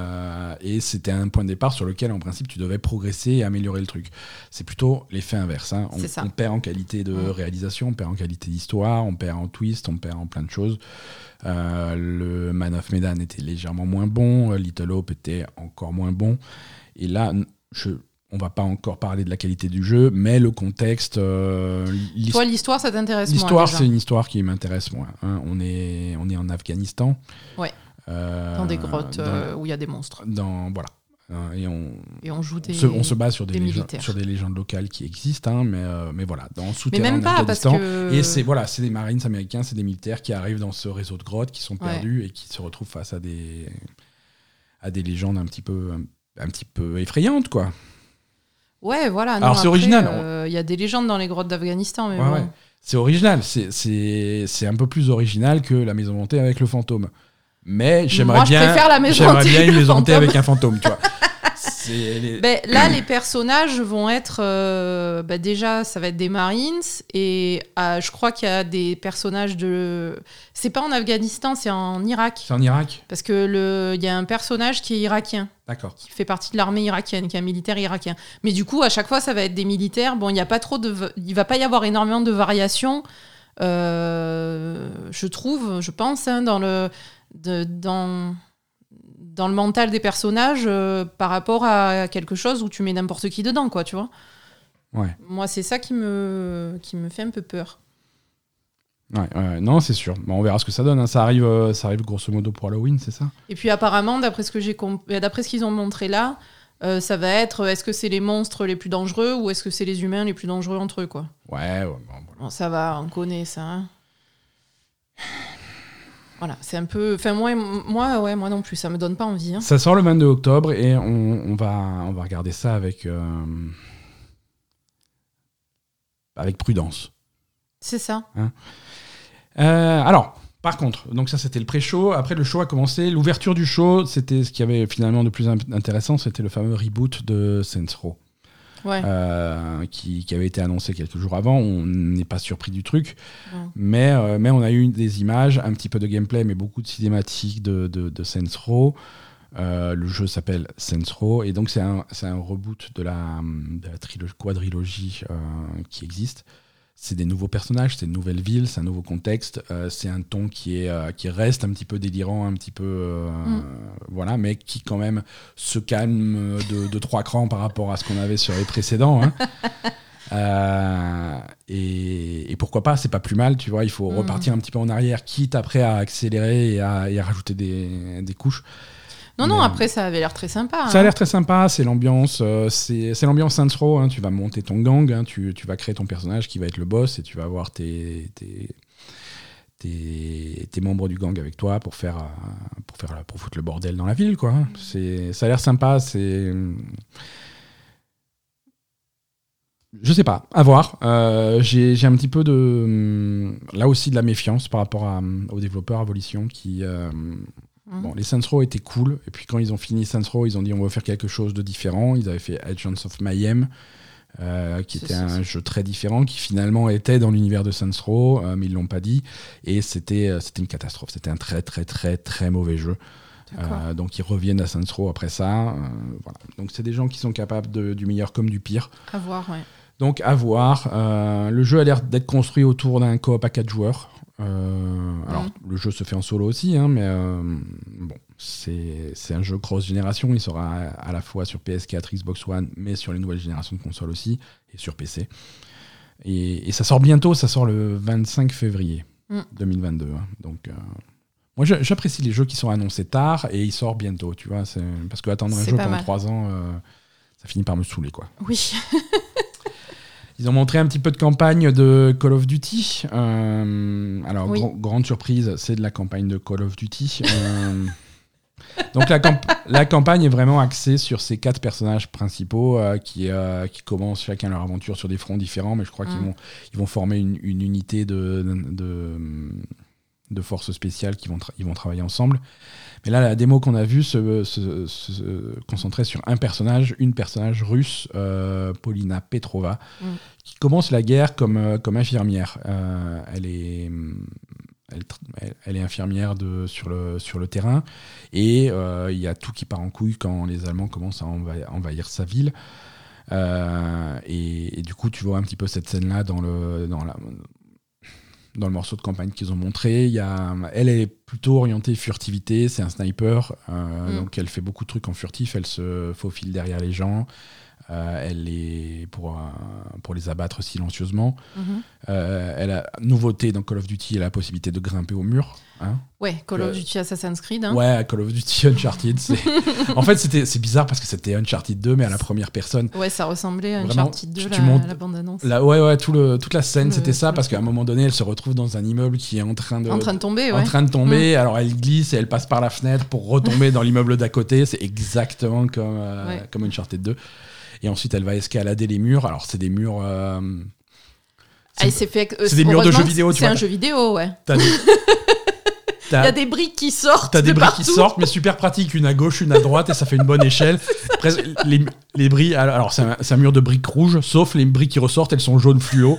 et c'était un point de départ sur lequel, en principe, tu devais progresser et améliorer le truc. C'est plutôt l'effet inverse. Hein. On, perd en qualité de mm. réalisation, on perd en qualité d'histoire, on perd en twist, on perd en plein de choses. le Man of Medan était légèrement moins bon, Little Hope était encore moins bon. Et là, je, on va pas encore parler de la qualité du jeu, mais le contexte. Euh, Toi, l'histoire, ça t'intéresse L'histoire, c'est une histoire qui m'intéresse moins. Hein. On, est, on est en Afghanistan. Ouais. Euh, dans des grottes euh, où il y a des monstres. Dans, voilà. Hein, et, on, et on joue des. On se, base sur des, légendes, sur des légendes locales qui existent, hein, mais, mais voilà, dans Mais même pas, parce que. Et c'est voilà, des Marines américains, c'est des militaires qui arrivent dans ce réseau de grottes, qui sont perdus et qui se retrouvent face à des, à des légendes un petit peu un petit peu effrayante, quoi. Ouais, voilà. Alors c'est original. Euh, il y a des légendes dans les grottes d'Afghanistan, mais C'est original. C'est un peu plus original que la maison hantée avec le fantôme. Mais j'aimerais bien, j'aimerais bien une maison hantée avec un fantôme, tu vois. Ben, là, les personnages vont être. Euh, ben, déjà, ça va être des Marines. Et euh, je crois qu'il y a des personnages de. C'est pas en Afghanistan, c'est en Irak. C'est en Irak Parce qu'il y a un personnage qui est irakien. D'accord. Qui fait partie de l'armée irakienne, qui est un militaire irakien. Mais du coup, à chaque fois, ça va être des militaires. Bon, il n'y a pas trop de. Il va pas y avoir énormément de variations. Euh, je trouve, je pense, hein, dans le. De, dans dans le mental des personnages euh, par rapport à quelque chose où tu mets n'importe qui dedans, quoi, tu vois. Ouais. Moi, c'est ça qui me, qui me fait un peu peur. Ouais, non, c'est sûr. on verra ce que ça donne. Hein. Ça, arrive, euh, ça arrive grosso modo pour Halloween, c'est ça? Et puis apparemment, d'après ce que j'ai euh, d'après ce qu'ils ont montré là, Euh, ça va être est-ce que c'est les monstres les plus dangereux ou est-ce que c'est les humains les plus dangereux entre eux, quoi? Ouais, ouais bon, ça va, on connaît ça. Hein. Voilà, c'est un peu. Enfin, moi, moi, ouais, moi non plus, ça me donne pas envie. Hein. Ça sort le 22 octobre et on, va, on va regarder ça avec. Euh, avec prudence. C'est ça. Hein. Euh, alors, par contre, donc ça c'était le pré-show. Après le show a commencé. L'ouverture du show, c'était ce qui avait finalement de plus intéressant, c'était le fameux reboot de Saints Row. Euh, qui, avait été annoncé quelques jours avant. On n'est pas surpris du truc, mais, euh, mais on a eu des images, un petit peu de gameplay, mais beaucoup de cinématiques de, de, Saints Row. le jeu s'appelle Saints Row. Et donc c'est un, un, reboot de la, de la quadrilogie qui existe c'est des nouveaux personnages, c'est une nouvelle ville, c'est un nouveau contexte, euh, c'est un ton qui, est, euh, qui reste un petit peu délirant, un petit peu. Euh, mm. Voilà, mais qui quand même se calme de, trois crans par rapport à ce qu'on avait sur les précédents. Hein. et, pourquoi pas, c'est pas plus mal, tu vois, il faut mm. repartir un petit peu en arrière, quitte après à accélérer et à, et à rajouter des, des couches. Non, non, après, ça avait l'air très sympa. Ça a hein. l'air très sympa, c'est l'ambiance euh, c'est l'ambiance Saints Row. Hein. Tu vas monter ton gang, hein. tu, tu, vas créer ton personnage qui va être le boss et tu vas avoir tes, tes, tes, membres du gang avec toi pour faire, euh, pour faire pour foutre le bordel dans la ville. Quoi. C'est Ça a l'air sympa, c'est. Je sais pas, à voir. Euh, j'ai un petit peu de. Là aussi de la méfiance par rapport à, aux développeurs Volition qui. Mhm. Bon, les Saints Row étaient cool. Et puis quand ils ont fini Saints Row, ils ont dit on va faire quelque chose de différent. Ils avaient fait Agents of Mayhem, euh, qui était un jeu très différent, qui finalement était dans l'univers de Saints Row, euh, mais ils l'ont pas dit. Et c'était euh, c'était une catastrophe. C'était un très très très très mauvais jeu. donc ils reviennent à Saints Row après ça. voilà. Donc c'est des gens qui sont capables de, du meilleur comme du pire. À voir, ouais. Donc à voir. le jeu a l'air d'être construit autour d'un coop à 4 joueurs. Euh, alors, le jeu se fait en solo aussi, hein, mais euh, bon, c'est un jeu cross-génération. Il sera à, la fois sur PS4, Xbox One, mais sur les nouvelles générations de consoles aussi, et sur PC. Et, ça sort bientôt, ça sort le 25 février 2022. Mm. Hein. donc, euh, moi, j'apprécie les jeux qui sont annoncés tard et ils sortent bientôt, tu vois. Parce que attendre un jeu pendant 3 ans, ça finit par me saouler, quoi. Oui. Ils ont montré un petit peu de campagne de Call of Duty. Euh, alors, grande surprise, c'est de la campagne de Call of Duty. Euh, donc, la, la, campagne est vraiment axée sur ces quatre personnages principaux euh, qui, qui commencent chacun leur aventure sur des fronts différents, mais je crois qu'ils mm. vont, ils vont former une, une unité de, de, de forces spéciales qui vont, ils vont travailler ensemble. Mais là, la démo qu'on a vue se, concentrait sur un personnage, une personnage russe, euh, Paulina Petrova, mm. qui commence la guerre comme, euh, comme infirmière. Euh, elle est. Elle, est infirmière de, sur, le, sur le terrain et il y a tout qui part en couille quand les Allemands commencent à envahir, sa ville. et, et, du coup, tu vois un petit peu cette scène-là dans, le, dans, la, dans le morceau de campagne qu'ils ont montré. Il y a, elle est plutôt orientée furtivité, c'est un sniper, euh, mm. donc elle fait beaucoup de trucs en furtif, elle se faufile derrière les gens. Euh, elle est pour, euh, pour les abattre silencieusement. Euh, elle a nouveauté dans Call of Duty, elle a la possibilité de grimper au mur. Hein. Ouais, Call of Duty Assassin's Creed. Hein. Ouais, Call of Duty Uncharted. en fait, c'était c'est bizarre parce que c'était Uncharted 2, mais à la première personne. Ouais, ça ressemblait à Uncharted 2, la, la bande-annonce. Ouais, ouais, tout le, toute la scène, c'était ça, parce qu'à un moment donné, elle se retrouve dans un immeuble qui est en train de, en train de tomber. En train de tomber. Mm. Alors, elle glisse et elle passe par la fenêtre pour retomber dans l'immeuble d'à côté. C'est exactement comme, comme Uncharted 2. Et ensuite, elle va escalader les murs. Alors, c'est des murs. Euh, ah, c'est euh, des murs de jeux vidéo, tu vois. C'est un jeu vidéo, ouais. Il y a des briques qui sortent. T'as des briques qui sortent, mais super pratique, une à gauche, une à droite, et ça fait une bonne échelle. les, les briques, alors c'est un, un, mur de briques rouges, sauf les briques qui ressortent, elles sont jaunes fluo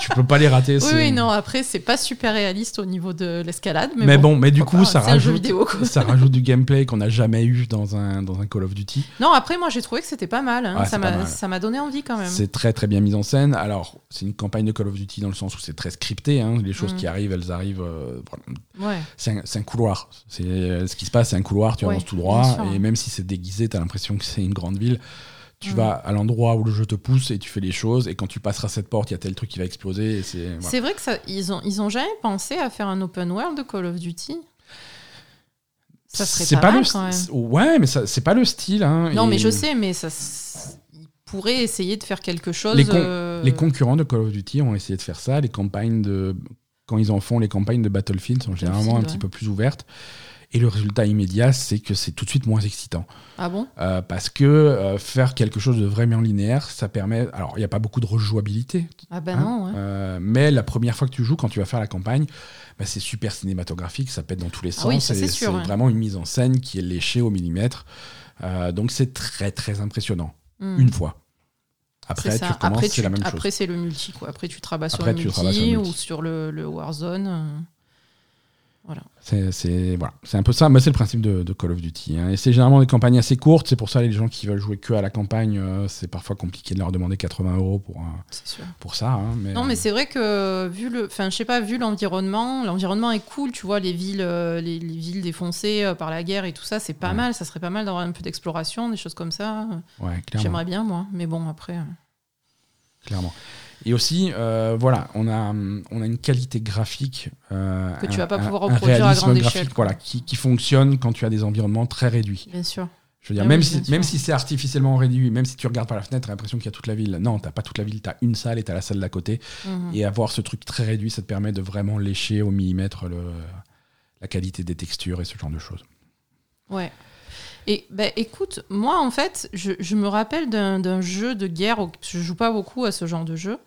tu peux pas les rater. Oui, non, après, c'est pas super réaliste au niveau de l'escalade. Mais, bon, mais du coup, ça, rajoute, ça rajoute du gameplay qu'on n'a jamais eu dans un, dans un Call of Duty. Non, après, moi, j'ai trouvé que c'était pas mal. Hein. ça m'a donné envie quand même. C'est très, très bien mis en scène. Alors, c'est une campagne de Call of Duty dans le sens où c'est très scripté. Hein. Les choses mm. qui arrivent, elles arrivent. Euh, ouais. C'est un, couloir. C'est ce qui se passe, c'est un couloir, tu avances tout droit. Et même si c'est déguisé, tu as l'impression que c'est une grande ville tu vas à l'endroit où le jeu te pousse et tu fais les choses et quand tu passeras cette porte il y a tel truc qui va exploser c'est vrai que ça ils ont ils ont jamais pensé à faire un open world de Call of Duty Ça serait pas, pas mal le quand même. ouais mais c'est pas le style hein, Non, et mais je sais, mais ça, pourrait essayer de faire quelque chose. Les con- euh, les concurrents de Call of Duty ont essayé de faire ça les campagnes de quand ils en font les campagnes de Battlefield sont généralement un petit peu plus ouvertes et le résultat immédiat c'est que c'est tout de suite moins excitant Ah bon? Euh, parce que euh, faire quelque chose de vraiment linéaire ça permet alors il n'y a pas beaucoup de rejouabilité Ah ben Hein non, ouais. Euh, mais la première fois que tu joues, quand tu vas faire la campagne, bah, c'est super cinématographique, ça pète dans tous les Ah sens. oui, c'est ouais. vraiment une mise en scène qui est léchée au millimètre. Donc c'est très très impressionnant. Hmm. Une fois. Après, tu recommences, c'est la même chose. Après, c'est le multi, quoi. Après, tu te rabats sur Après, le multi, sur ou sur le, le Warzone. Euh. C'est voilà. C'est un peu ça, mais c'est le principe de, de Call of Duty. hein. Et c'est généralement des campagnes assez courtes. C'est pour ça les gens qui veulent jouer que à la campagne, euh, c'est parfois compliqué de leur demander 80 euros pour, euh, pour ça. hein, mais, Non, mais c'est vrai que vu le, enfin, je sais pas, vu l'environnement, l'environnement est cool. Tu vois, les villes, euh, les, les villes défoncées euh, par la guerre et tout ça, c'est pas Ouais. mal. Ça serait pas mal d'avoir un peu d'exploration, des choses comme ça. ouais, clairement. J'aimerais bien, moi. Mais bon, après. euh, clairement. Et aussi, euh, voilà, on a, hum, on a une qualité graphique. euh, Que tu un- vas pas un- pouvoir reproduire à grande graphique, échelle. Voilà, qui, qui fonctionne quand tu as des environnements très réduits. Bien sûr. Je veux dire, Ah même, oui, si, même si c'est artificiellement réduit, même si tu regardes par la fenêtre, tu as l'impression qu'il y a toute la ville. Non, t'as pas toute la ville, tu as une salle et tu as la salle d'à côté. Mhm. Et avoir ce truc très réduit, ça te permet de vraiment lécher au millimètre le, la qualité des textures et ce genre de choses. Ouais. Et ben écoute, moi en fait, je, je me rappelle d'un jeu de guerre. Je joue pas beaucoup à ce genre de jeu.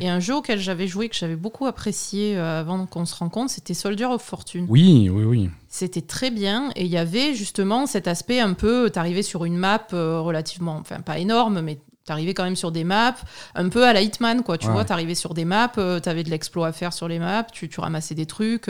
Et un jeu auquel j'avais joué, que j'avais beaucoup apprécié euh, avant qu'on se rencontre, c'était Soldier of Fortune. Oui, oui, oui. C'était très bien. Et il y avait justement cet aspect un peu, t'arrivais sur une map euh, relativement, enfin pas énorme, mais t'arrivais quand même sur des maps, un peu à la Hitman, quoi. Tu Ouais. vois, t'arrivais sur des maps, euh, t'avais de l'exploit à faire sur les maps, tu, tu ramassais des trucs,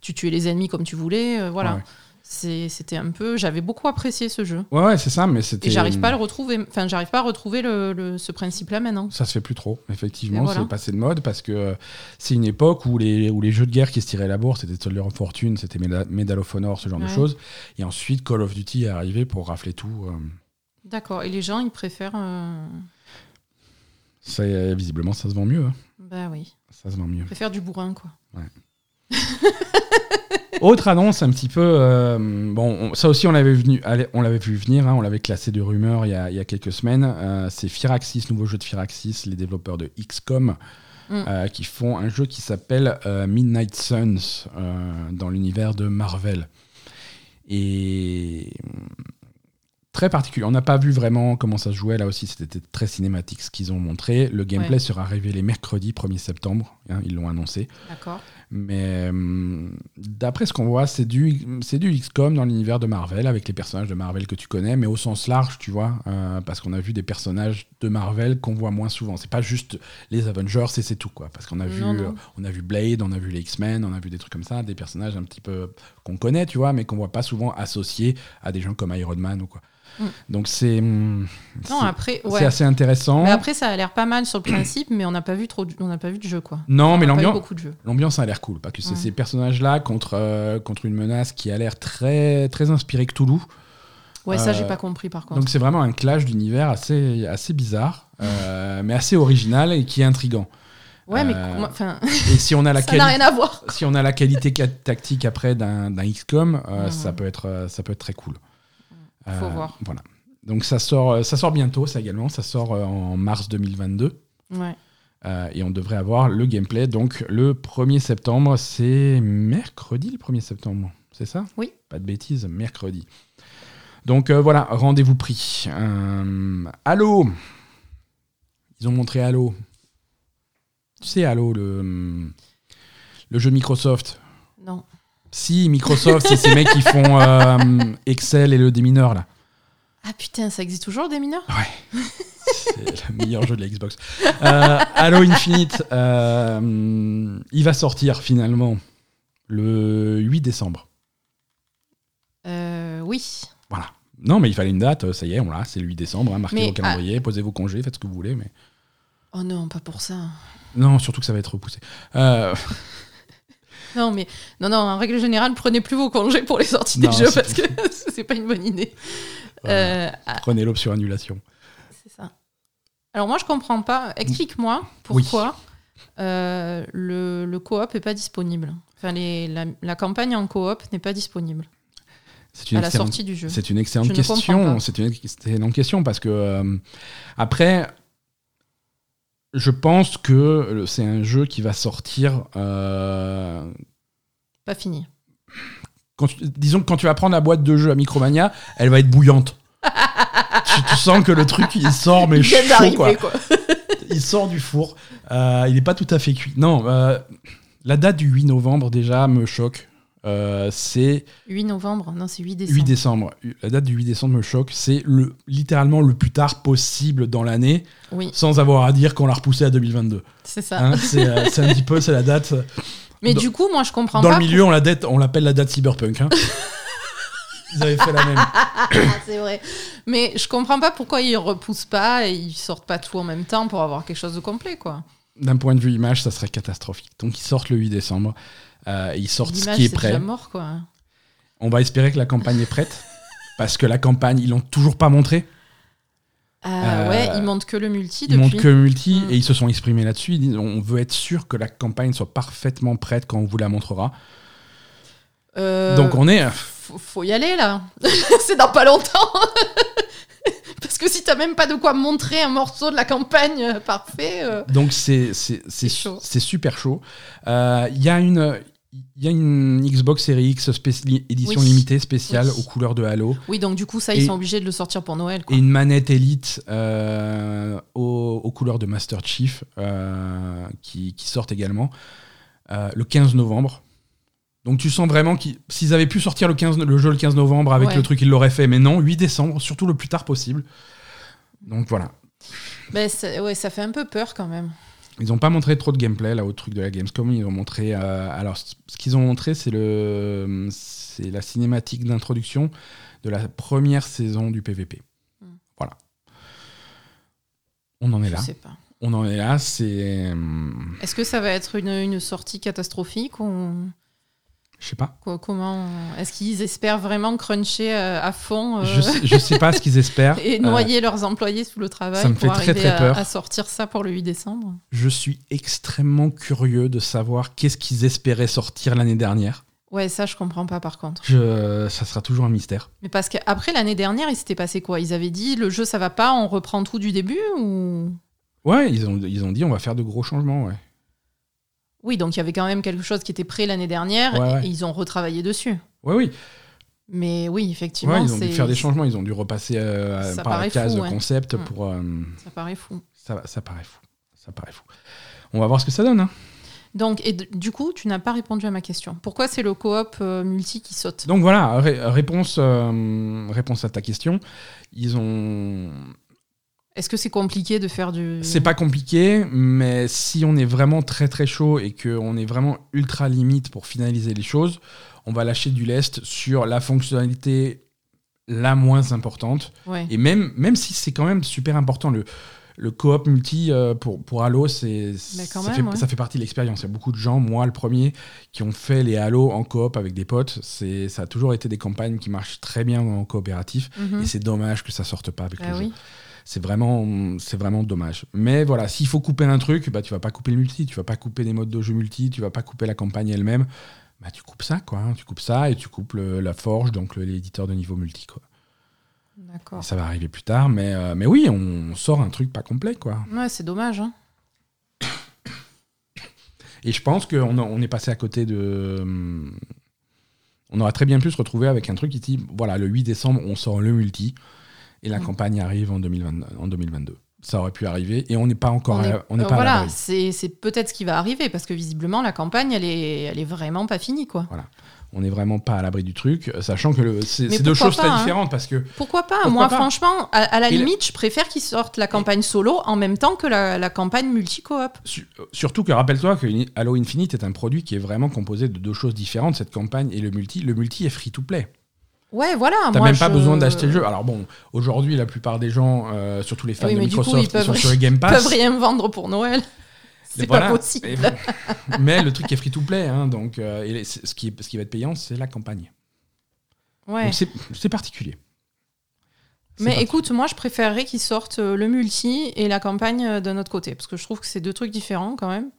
tu tuais les ennemis comme tu voulais, voilà. Ouais. C'était un peu, j'avais beaucoup apprécié ce jeu. Ouais, ouais, c'est ça, mais c'était. Et j'arrive pas à le retrouver, enfin j'arrive pas à retrouver le, le- ce principe-là maintenant. Ça se fait plus trop, effectivement, voilà. c'est passé de mode parce que euh, c'est une époque où les, où les jeux de guerre qui se tiraient la bourse, c'était Soldier of Fortune, c'était Meda- Medal of Honor, ce genre de Ouais. choses. Et ensuite, Call of Duty est arrivé pour rafler tout. euh, D'accord. Et les gens, ils préfèrent. euh, ça, visiblement, ça se vend mieux. hein. Bah oui, Ça se vend mieux. ils préfèrent du bourrin, quoi. Autre annonce un petit peu. euh, bon, on- ça aussi, on l'avait venu- allez, on l'avait vu venir, hein, on l'avait classé de rumeur il y a, il y a quelques semaines. Euh, c'est Firaxis, nouveau jeu de Firaxis, les développeurs de XCOM, Mm. euh, qui font un jeu qui s'appelle Midnight Suns dans l'univers de Marvel. Et hum, très particulier. On n'a pas vu vraiment comment ça se jouait. Là aussi, c'était très cinématique ce qu'ils ont montré. Le gameplay Ouais. sera révélé mercredi 1er septembre. hein, ils l'ont annoncé. D'accord. Mais hum, d'après ce qu'on voit, c'est du, c'est du XCOM dans l'univers de Marvel, avec les personnages de Marvel que tu connais, mais au sens large, tu vois, euh, parce qu'on a vu des personnages de Marvel qu'on voit moins souvent. C'est pas juste les Avengers et c'est tout, quoi. Parce qu'on a, vu, Non, euh, on a vu Blade, on a vu les X-Men, on a vu des trucs comme ça, des personnages un petit peu qu'on connaît, tu vois, mais qu'on voit pas souvent associés à des gens comme Iron Man ou quoi. Mm. Donc c'est Non, c'est- ouais. assez intéressant. Mais après, ça a l'air pas mal sur le principe, mais on n'a pas vu trop, de- on n'a pas vu de jeu, quoi. non, mais On l'ambiance. L'ambiance a l'air cool, parce que c'est ces personnages-là contre, euh, contre une menace qui a l'air très, très inspirée Cthulhu. Ouais, ça, Euh, j'ai pas compris, par contre. Donc c'est vraiment un clash d'univers assez, assez bizarre, euh, mais assez original et qui est intrigant. Ouais, mais euh, enfin, Et si on a la, ça n'a rien à voir. si on a la qualité tactique après d'un XCOM, euh, ça, peut être, euh, ça peut être très cool. Faut Euh, voir. Voilà. Donc ça sort, euh, ça sort bientôt, ça également. Ça sort euh, en mars 2022. Ouais. Euh, et on devrait avoir le gameplay donc le 1er septembre. C'est mercredi le 1er septembre, c'est ça? Oui. Pas de bêtises, mercredi. Donc euh, voilà, rendez-vous pris. Euh, Halo Ils ont montré Halo. Tu sais, Halo, le, le jeu de Microsoft? Si, Microsoft, c'est ces mecs qui font euh, Excel et le démineur, là. Ah putain, ça existe toujours des mineurs C'est le meilleur jeu de la Xbox. Euh, Halo Infinite, euh, il va sortir finalement le 8 décembre. euh, Oui. Voilà. Non, mais il fallait une date, ça y est, on l'a, c'est le 8 décembre. hein, marquez Mais, vos calendriers, posez vos congés, faites ce que vous voulez. Mais... Oh non, pas pour ça. Non, surtout que ça va être repoussé. Euh, Non, mais non, non. En règle générale, prenez plus vos congés pour les sorties Non, des jeux parce que c'est pas une bonne idée. Voilà. Euh, ah, Prenez l'aube sur annulation. c'est ça. Alors moi, je comprends pas. Explique-moi Oui. pourquoi euh, le, le coop est pas disponible. Enfin, les, la, la campagne en coop n'est pas disponible. C'est une à la excellente- sortie du jeu. C'est une excellente Je question. C'est une excellente question parce que euh, après, je pense que c'est un jeu qui va sortir. euh, Pas fini. quand tu- disons que quand tu vas prendre la boîte de jeu à Micromania, elle va être bouillante. tu, tu sens que le truc il sort mais Il chaud d'arriver, quoi. quoi. Il sort du four. Euh, il n'est pas tout à fait cuit. Non, euh, la date du 8 novembre déjà me choque. Euh, c'est 8 novembre, non, c'est 8 décembre. 8 décembre. La date du 8 décembre me choque. C'est le, littéralement le plus tard possible dans l'année, Oui, sans avoir à dire qu'on l'a repoussé à 2022. c'est ça. Hein, c'est euh, c'est un petit peu, c'est la date. Mais dans- du coup, moi, je comprends Dans pas. le milieu, on la date- on l'appelle la date cyberpunk. hein. Ils avaient fait la même. C'est vrai. Mais je comprends pas pourquoi ils repoussent pas et ils sortent pas tout en même temps pour avoir quelque chose de complet, quoi. D'un point de vue image, ça serait catastrophique. Donc ils sortent le 8 décembre. Euh, ils sortent ce qui est prêt. déjà mort, quoi. On va espérer que la campagne est prête. Parce que la campagne, ils l'ont toujours pas montré. Ah Euh, ouais, ils montent que le multi Ils depuis. montrent que le multi Mm. et ils se sont exprimés là-dessus. Ils disent, on veut être sûr que la campagne soit parfaitement prête quand on vous la montrera. Euh, Donc on est. faut, faut y aller là. c'est dans pas longtemps. Parce que si t'as même pas de quoi montrer un morceau de la campagne euh, parfait. euh, Donc c'est super chaud. Euh, Il y a une il y a une Xbox Series X édition Oui. limitée spéciale Oui. aux couleurs de Halo Oui, donc du coup, ça, Et- ils sont obligés de le sortir pour Noël. Quoi. et une manette Elite euh, aux, aux couleurs de Master Chief euh, qui, qui sortent également euh, le 15 novembre. Donc tu sens vraiment qu'ils s'ils avaient pu sortir le, 15, le jeu le 15 novembre avec Ouais. le truc, ils l'auraient fait. Mais non, 8 décembre, surtout le plus tard possible. Donc voilà. Ça- ouais, ça fait un peu peur quand même. Ils n'ont pas montré trop de gameplay là au truc de la Gamescom. Ils ont montré. euh, alors, ce qu'ils ont montré, c'est le, c'est la cinématique d'introduction de la première saison du PVP. Hmm. Voilà. On en est Je là. sais pas. On en est là. C'est, hum, Est-ce que ça va être une, une sortie catastrophique ou je sais pas. quoi, comment Est-ce qu'ils espèrent vraiment cruncher euh, à fond euh, Je, sais, je sais pas ce qu'ils espèrent. et Euh, noyer leurs employés sous le travail ça me pour fait très, arriver très à- peur. À, sortir ça pour le 8 décembre? Je suis extrêmement curieux de savoir qu'est-ce qu'ils espéraient sortir l'année dernière. Ouais, ça, je comprends pas par contre. Je, ça sera toujours un mystère. Mais parce qu'après l'année dernière, il s'était passé quoi? Ils avaient dit le jeu ça va pas, on reprend tout du début ou? Ouais, ils ont, ils ont dit on va faire de gros changements. Ouais. Oui, donc il y avait quand même quelque chose qui était prêt l'année dernière Ouais, ouais. et ils ont retravaillé dessus. Ouais, oui. Mais oui, effectivement, Ouais, ils ont dû faire des changements, ils ont dû repasser euh, par la case fou, concept Mm. pour. euh, Ça paraît fou. ça, ça paraît fou. Ça paraît fou. On va voir ce que ça donne. hein. Donc, et du coup, tu n'as pas répondu à ma question. Pourquoi c'est le coop euh, multi qui saute? Donc voilà, ré- réponse, euh, réponse à ta question. Ils ont. Est-ce que c'est compliqué de faire du. C'est pas compliqué, mais si on est vraiment très très chaud et qu'on est vraiment ultra limite pour finaliser les choses, on va lâcher du lest sur la fonctionnalité la moins importante. Ouais. Et même, même si c'est quand même super important, le, le coop multi euh, pour, pour Halo, c'est, ça, même, fait, ouais. ça fait partie de l'expérience. Il y a beaucoup de gens, moi le premier, qui ont fait les Halo en coop avec des potes. C'est, ça a toujours été des campagnes qui marchent très bien en coopératif. Mhm. Et c'est dommage que ça sorte pas avec Bah le jeu. C'est vraiment, c'est vraiment dommage. Mais voilà, s'il faut couper un truc, bah, tu vas pas couper le multi, tu vas pas couper des modes de jeu multi, tu vas pas couper la campagne elle-même. Bah, tu coupes ça, quoi. hein. Tu coupes ça et tu coupes le- la forge, donc l'éditeur de niveau multi, quoi. D'accord. Ça va arriver plus tard, mais, euh, mais oui, on sort un truc pas complet, quoi. Ouais, c'est dommage. Hein. Et je pense qu'on on est passé à côté de. hum, On aurait très bien pu se retrouver avec un truc qui dit voilà, le 8 décembre, on sort le multi, et la Mm. campagne arrive en, 2020 en 2022. Ça aurait pu arriver, et on n'est pas encore. On à- est- on pas voilà, c'est peut-être ce qui va arriver parce que visiblement la campagne elle est, elle est vraiment pas finie quoi. On n'est vraiment pas à l'abri du truc, euh, sachant que c'est deux choses pas, très hein différentes parce que Pourquoi pas? Pourquoi Moi pas? franchement, à, à la Et limite, je préfère qu'ils sortent la campagne solo en même temps que la, la campagne multi-coop. euh, surtout que rappelle-toi que Halo Infinite est un produit qui est vraiment composé de deux choses différentes, cette campagne et le multi. Le multi est free to play. Ouais, voilà. T'as même pas je- besoin d'acheter le jeu. Alors bon, aujourd'hui, la plupart des gens, euh, surtout les fans Oui, de coup, Microsoft, ils peuvent- sont sur le Game Ils Pass. peuvent rien vendre pour Noël. C'est pas possible. Mais le truc est free to play, hein, donc euh, et ce qui, est- ce qui va être payant, c'est la campagne. Ouais. C'est particulier. Mais écoute, moi je préférerais qu'ils sortent euh, le multi et la campagne d'un autre côté. Parce que je trouve que c'est deux trucs différents quand même.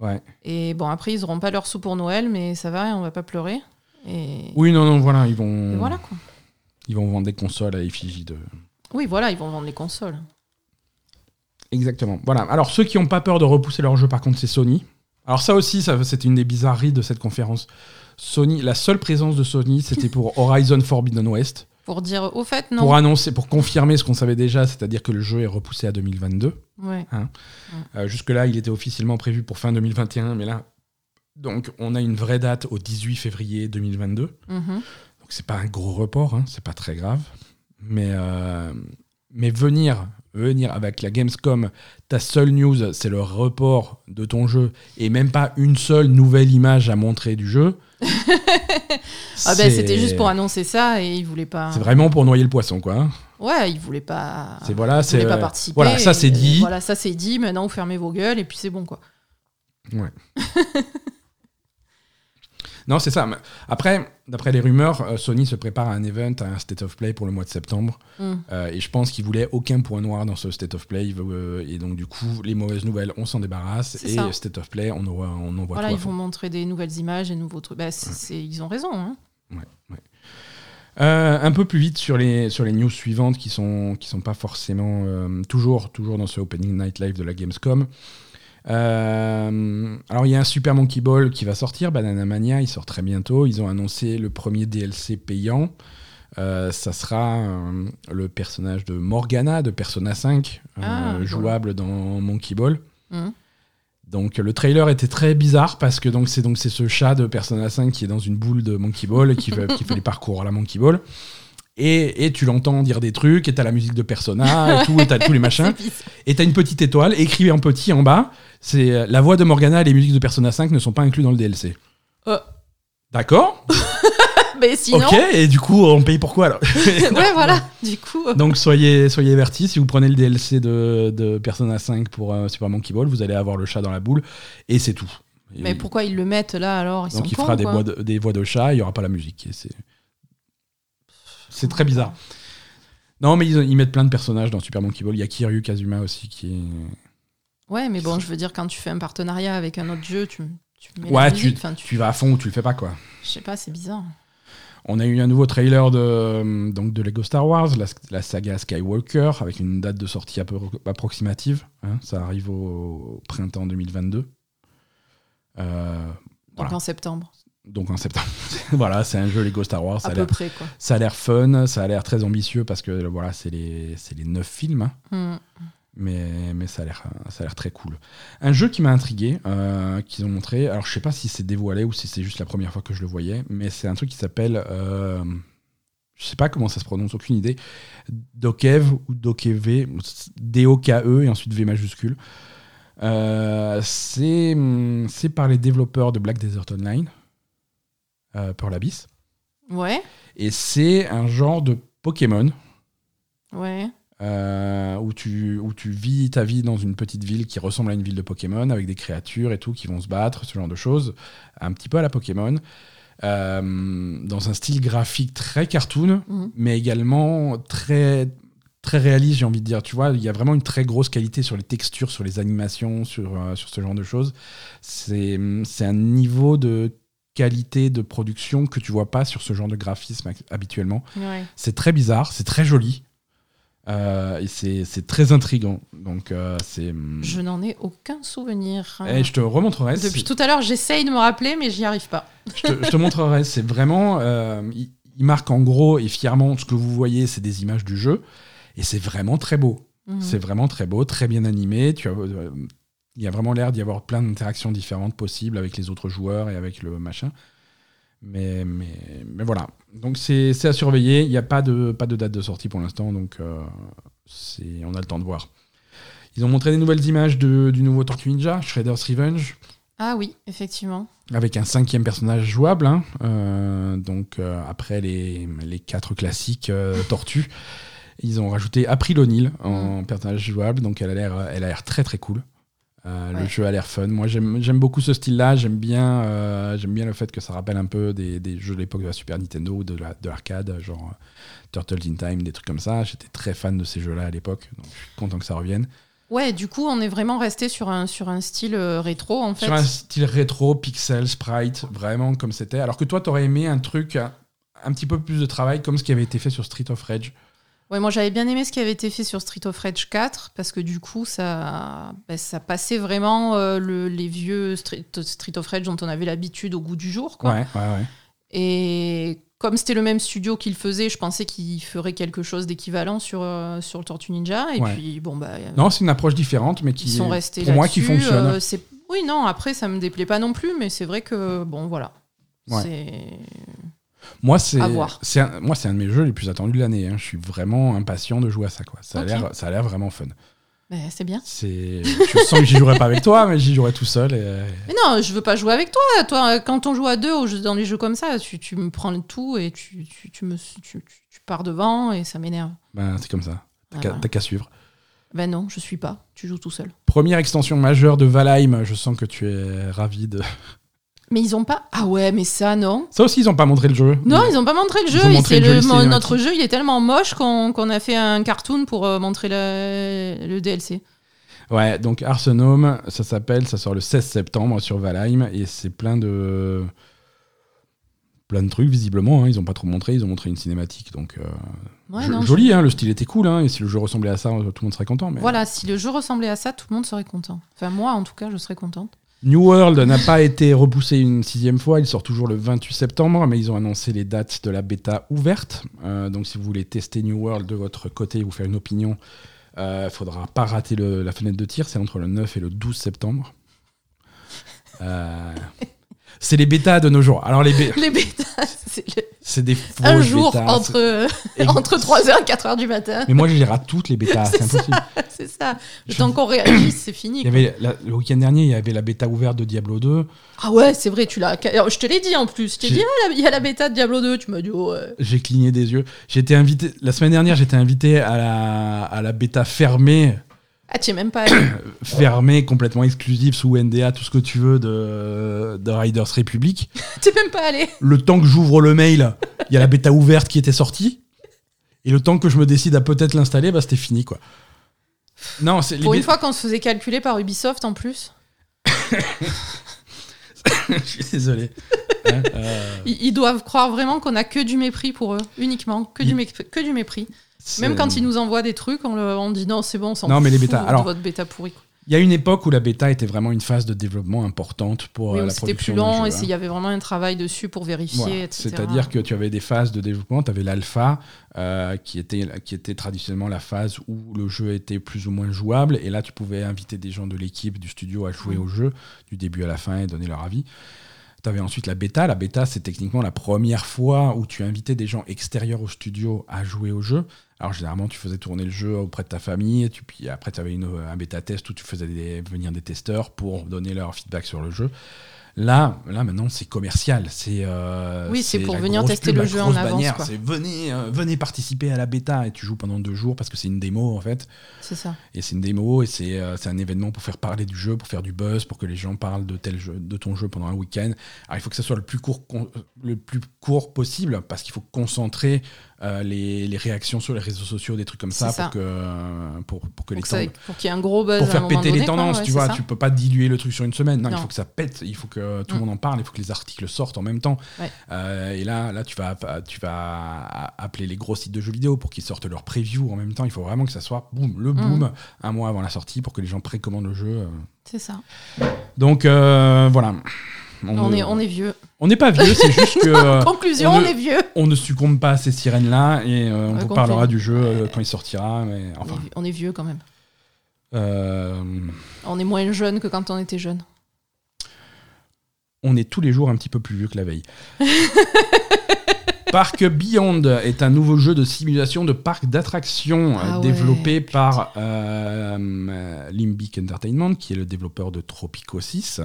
Ouais. Et bon, après, ils auront pas leur sou pour Noël, mais ça va, on va pas pleurer. Et, Oui, non, non, voilà, ils vont, et voilà quoi. ils vont vendre des consoles à effigie de. Oui, voilà, ils vont vendre les consoles. Exactement. Voilà. Alors, ceux qui n'ont pas peur de repousser leur jeu, par contre, c'est Sony. Alors, ça aussi, ça, c'était une des bizarreries de cette conférence. Sony, la seule présence de Sony, c'était pour Horizon Forbidden West. Pour dire, au fait, non. Pour annoncer, pour confirmer ce qu'on savait déjà, c'est-à-dire que le jeu est repoussé à 2022. Ouais. Euh, Jusque-là, il était officiellement prévu pour fin 2021, mais là, donc, on a une vraie date au 18 février 2022. Mhm. Donc c'est pas un gros report, hein, c'est pas très grave. Mais, euh, mais venir, venir avec la Gamescom, ta seule news, c'est le report de ton jeu, et même pas une seule nouvelle image à montrer du jeu. Ah ben c'était juste pour annoncer ça et ils voulaient pas. C'est vraiment pour noyer le poisson, quoi. Ouais, ils voulaient pas. C'est voilà, ils c'est pas euh, participer. voilà, ça c'est dit. Voilà, ça c'est dit. Maintenant, vous fermez vos gueules et puis c'est bon quoi. Non, c'est ça. Après, d'après les rumeurs, euh, Sony se prépare à un event, à un State of Play pour le mois de septembre. Mm. Euh, et je pense qu'il voulait aucun point noir dans ce State of Play. Euh, et donc, du coup, les mauvaises nouvelles, on s'en débarrasse. Et ça. State of Play, on, envoie, on envoie Voilà, tout à ils vont montrer des nouvelles images et nouveaux trucs. Bah, ils ont raison. Hein. Euh, un peu plus vite sur les, sur les news suivantes qui sont, qui sont pas forcément toujours, toujours dans ce Opening Night Live de la Gamescom. Euh, alors il y a un Super Monkey Ball qui va sortir, Banana Mania, il sort très bientôt. Ils ont annoncé le premier DLC payant. Euh, ça sera euh, le personnage de Morgana de Persona 5, euh, Ah, jouable dans Monkey Ball. Mhm. Donc le trailer était très bizarre parce que donc c'est donc c'est ce chat de Persona 5 qui est dans une boule de Monkey Ball et qui fait, qui fait les parcours à la Monkey Ball. Et, et tu l'entends dire des trucs, et t'as la musique de Persona, et tout, et t'as tous les machins. Et t'as une petite étoile écrite en petit en bas. C'est euh, la voix de Morgana et les musiques de Persona 5 ne sont pas inclus dans le DLC. Euh. D'accord Mais sinon, Ok, et du coup, on paye pourquoi alors ouais, voilà. Du coup, euh, Donc soyez, soyez avertis, si vous prenez le DLC de, de Persona 5 pour euh, Super Monkey Ball, vous allez avoir le chat dans la boule, et c'est tout. Et- mais pourquoi ils le mettent là alors? Ils donc il fera des voix, de, des voix de chat, il n'y aura pas la musique. et C'est c'est très bizarre. Non, mais ils, ils mettent plein de personnages dans Super Monkey Ball. Il y a Kiryu Kazuma aussi qui est. Ouais, mais bon, je veux dire, quand tu fais un partenariat avec un autre jeu, tu, tu mets Ouais, la tu- musique. Tu, Tu vas à fond ou tu le fais pas, quoi. je sais pas, c'est bizarre. On a eu un nouveau trailer de, donc de Lego Star Wars, la, la saga Skywalker, avec une date de sortie un peu approximative. hein. ça arrive au printemps 2022. Euh, Donc Voilà. en septembre, donc en septembre. voilà, c'est un jeu Lego Star Wars. Ça à a peu près quoi. ça a l'air fun, ça a l'air très ambitieux parce que voilà, c'est les, les neuf films. hein. Hmm. mais, mais ça a l'air très cool. Un jeu qui m'a intrigué, euh, qu'ils ont montré, alors je sais pas si c'est dévoilé ou si c'est juste la première fois que je le voyais, mais c'est un truc qui s'appelle, euh, je sais pas comment ça se prononce, aucune idée, Dokev ou Dokev, D-O-K-E et ensuite V majuscule. Euh, c'est c'est par les développeurs de Black Desert Online, euh, Pearl Abyss, Ouais, et c'est un genre de Pokémon ouais. euh, où, tu, où tu vis ta vie dans une petite ville qui ressemble à une ville de Pokémon avec des créatures et tout qui vont se battre, ce genre de choses, un petit peu à la Pokémon, euh, dans un style graphique très cartoon, Mhm. mais également très très réaliste, j'ai envie de dire. Tu vois, il y a vraiment une très grosse qualité sur les textures, sur les animations, sur, euh, sur ce genre de choses. C'est c'est un niveau de qualité de production que tu vois pas sur ce genre de graphisme habituellement. ouais. C'est très bizarre, c'est très joli. euh, et c'est très intriguant. Donc, euh, c'est. Je n'en ai aucun souvenir. Eh, je te remontrerai. Depuis tout à l'heure, j'essaye de me rappeler, mais j'y arrive pas. je, te, je te montrerai. C'est vraiment. euh, il, il marque en gros et fièrement ce que vous voyez, c'est des images du jeu. Et c'est vraiment très beau. Mhm. C'est vraiment très beau, très bien animé. Tu as, il y a vraiment l'air d'y avoir plein d'interactions différentes possibles avec les autres joueurs et avec le machin. Mais, mais, mais voilà. Donc c'est à surveiller. Il n'y a pas de, pas de date de sortie pour l'instant. Donc euh, on a le temps de voir. Ils ont montré des nouvelles images de- du nouveau Tortue Ninja, Shredder's Revenge, Ah oui, effectivement. avec un cinquième personnage jouable. hein. Euh, donc euh, après les, les quatre classiques euh, Tortues, ils ont rajouté April O'Neil en personnage jouable. Donc elle a l'air, elle a l'air très très cool. Euh, Le jeu a l'air fun. Moi j'aime beaucoup ce style-là. J'aime bien, euh, j'aime bien le fait que ça rappelle un peu des, des jeux de l'époque de la Super Nintendo ou de la- de l'arcade, genre euh, Turtles in Time, des trucs comme ça. J'étais très fan de ces jeux-là à l'époque. Donc je suis content que ça revienne. Ouais, du coup, on est vraiment resté sur un, sur un style euh, rétro, en fait. Sur un style rétro, pixel, sprite, vraiment comme c'était. Alors que toi, t'aurais aimé un truc, un, un petit peu plus de travail, comme ce qui avait été fait sur Street of Rage. Ouais, moi j'avais bien aimé ce qui avait été fait sur Street of Rage 4 parce que du coup ça, bah, ça passait vraiment euh, le, les vieux Street, Street of Rage dont on avait l'habitude au goût du jour. Quoi. Ouais, ouais, ouais. Et comme c'était le même studio qui le faisait, je pensais qu'il ferait quelque chose d'équivalent sur, euh, sur le Tortue Ninja. Et puis bon, bah, Non, c'est une approche différente, mais qui, restés pour moi, qui fonctionne. euh, oui, non, après ça me déplaît pas non plus, mais c'est vrai que bon, voilà. C'est. Moi, c'est moi, c'est un de mes jeux les plus attendus de l'année. hein. Je suis vraiment impatient de jouer à ça. Quoi. Ça, a l'air, ça a l'air vraiment fun. bah, c'est bien. C'est, je sens que j'y jouerai pas avec toi, mais j'y jouerai tout seul. Et... Mais non, je veux pas jouer avec toi. Toi, quand on joue à deux dans les jeux comme ça, tu, tu me prends le tout et tu, tu, tu me, tu, pars devant et ça m'énerve. Ben, c'est comme ça. T'as qu'à- Voilà. t'as qu'à suivre. Ben non, je suis pas. Tu joues tout seul. Première extension majeure de Valheim. Je sens que tu es ravi de. Mais ils ont pas. Ah ouais, mais ça, non. Ça aussi, ils ont pas montré le jeu. Non, ils ont pas montré le jeu. montré le notre jeu, il est tellement moche qu'on a fait un cartoon pour euh, montrer le, le DLC. Ouais, donc Arsenome, ça s'appelle, ça sort le 16 septembre sur Valheim et c'est plein de plein de trucs visiblement. hein. Ils ont pas trop montré, ils ont montré une cinématique, donc euh, Ouais, jo- non, joli. Hein, le style était cool. Hein, et si le jeu ressemblait à ça, tout le monde serait content. Mais... Voilà, si le jeu ressemblait à ça, tout le monde serait content. Enfin, moi, en tout cas, je serais contente. New World n'a pas été repoussé une sixième fois. Il sort toujours le 28 septembre, mais ils ont annoncé les dates de la bêta ouverte. Euh, donc si vous voulez tester New World de votre côté et vous faire une opinion, il ne faudra pas rater la fenêtre de tir. C'est entre le 9 et le 12 septembre. Euh, c'est les bêtas de nos jours. Alors les bé- Les bêtas, c'est le- c'est des fausses un jour bêtas. entre, entre 3h et 4h du matin. Mais moi je les rate toutes les bêtas, c'est impossible. C'est ça. Le Je- temps qu'on réagisse, c'est fini. Il y avait la- le week-end dernier, il y avait la bêta ouverte de Diablo 2. Ah ouais, c'est vrai, tu l'as. Je te l'ai dit en plus. Je t'ai dit, ah, il y a la bêta de Diablo 2. Tu m'as dit, oh, ouais. J'ai cligné des yeux. J'étais invité la semaine dernière, j'étais invité à la, à la bêta fermée, Ah, tu es même pas allé. fermée complètement exclusive sous NDA, tout ce que tu veux de, de Riders Republic. tu es même pas allé. Le temps que j'ouvre le mail, il y a la bêta ouverte qui était sortie. Et le temps que je me décide à peut-être l'installer, bah, c'était fini quoi. Non, Pour une fois qu'on se faisait calculer par Ubisoft en plus. Je suis désolé. Hein, euh, Ils, ils doivent croire vraiment qu'on a que du mépris pour eux, uniquement, que, du, que du mépris. Même quand ils nous envoient des trucs, on, le- on dit non, c'est bon, on s'en Non, mais les fout de Alors- votre bêta pourrie. quoi. Il y a une époque où la bêta était vraiment une phase de développement importante pour Oui, euh, la c'était production plus long d'un et jeu, il hein. y avait vraiment un travail dessus pour vérifier, Voilà. etc. C'est-à-dire que tu avais des phases de développement, tu avais l'alpha, euh, qui, était, qui était traditionnellement la phase où le jeu était plus ou moins jouable, et là tu pouvais inviter des gens de l'équipe, du studio à jouer au jeu, du début à la fin, et donner leur avis. Tu avais ensuite la bêta. La bêta, c'est techniquement la première fois où tu invitais des gens extérieurs au studio à jouer au jeu. Alors généralement, tu faisais tourner le jeu auprès de ta famille, et tu, puis après, tu avais une, un bêta test où tu faisais des- venir des testeurs pour donner leur feedback sur le jeu. Là, là maintenant, c'est commercial. C'est euh, Oui, c'est pour venir tester pub, le jeu en avance. C'est venez, euh, venez participer à la bêta et tu joues pendant deux jours parce que c'est une démo en fait. C'est ça. Et c'est une démo et c'est euh, c'est un événement pour faire parler du jeu, pour faire du buzz, pour que les gens parlent de tel jeu, de ton jeu pendant un week-end. Alors il faut que ça soit le plus court, le plus court possible parce qu'il faut concentrer euh, les, les réactions sur les réseaux sociaux, des trucs comme ça, ça. pour que euh, pour, pour que les Pour, ça- qu'il y ait un gros buzz pour à un faire péter les quoi, tendances, ouais, tu vois. ça. Tu peux pas diluer le truc sur une semaine. Non, il faut que ça pète. Il faut que tout le Mm. monde en parle. Il faut que les articles sortent en même temps. Ouais. Euh, et là, là, tu vas, tu vas appeler les gros sites de jeux vidéo pour qu'ils sortent leur preview en même temps. Il faut vraiment que ça soit boum, le boom, Mm. un mois avant la sortie pour que les gens précommandent le jeu. euh. C'est ça. Donc euh, voilà. On, est, on est vieux. on n'est pas vieux, c'est juste que euh, Conclusion, on est vieux. on ne succombe pas à ces sirènes-là et euh, on vous parlera du jeu euh, quand il sortira. Mais On enfin, est- On est vieux quand même. euh, On est moins jeune que quand on était jeune. on est tous les jours un petit peu plus vieux que la veille. Park Beyond est un nouveau jeu de simulation de parc d'attractions Ah ouais, développé par Limbic Entertainment, qui est le développeur de Tropico 6.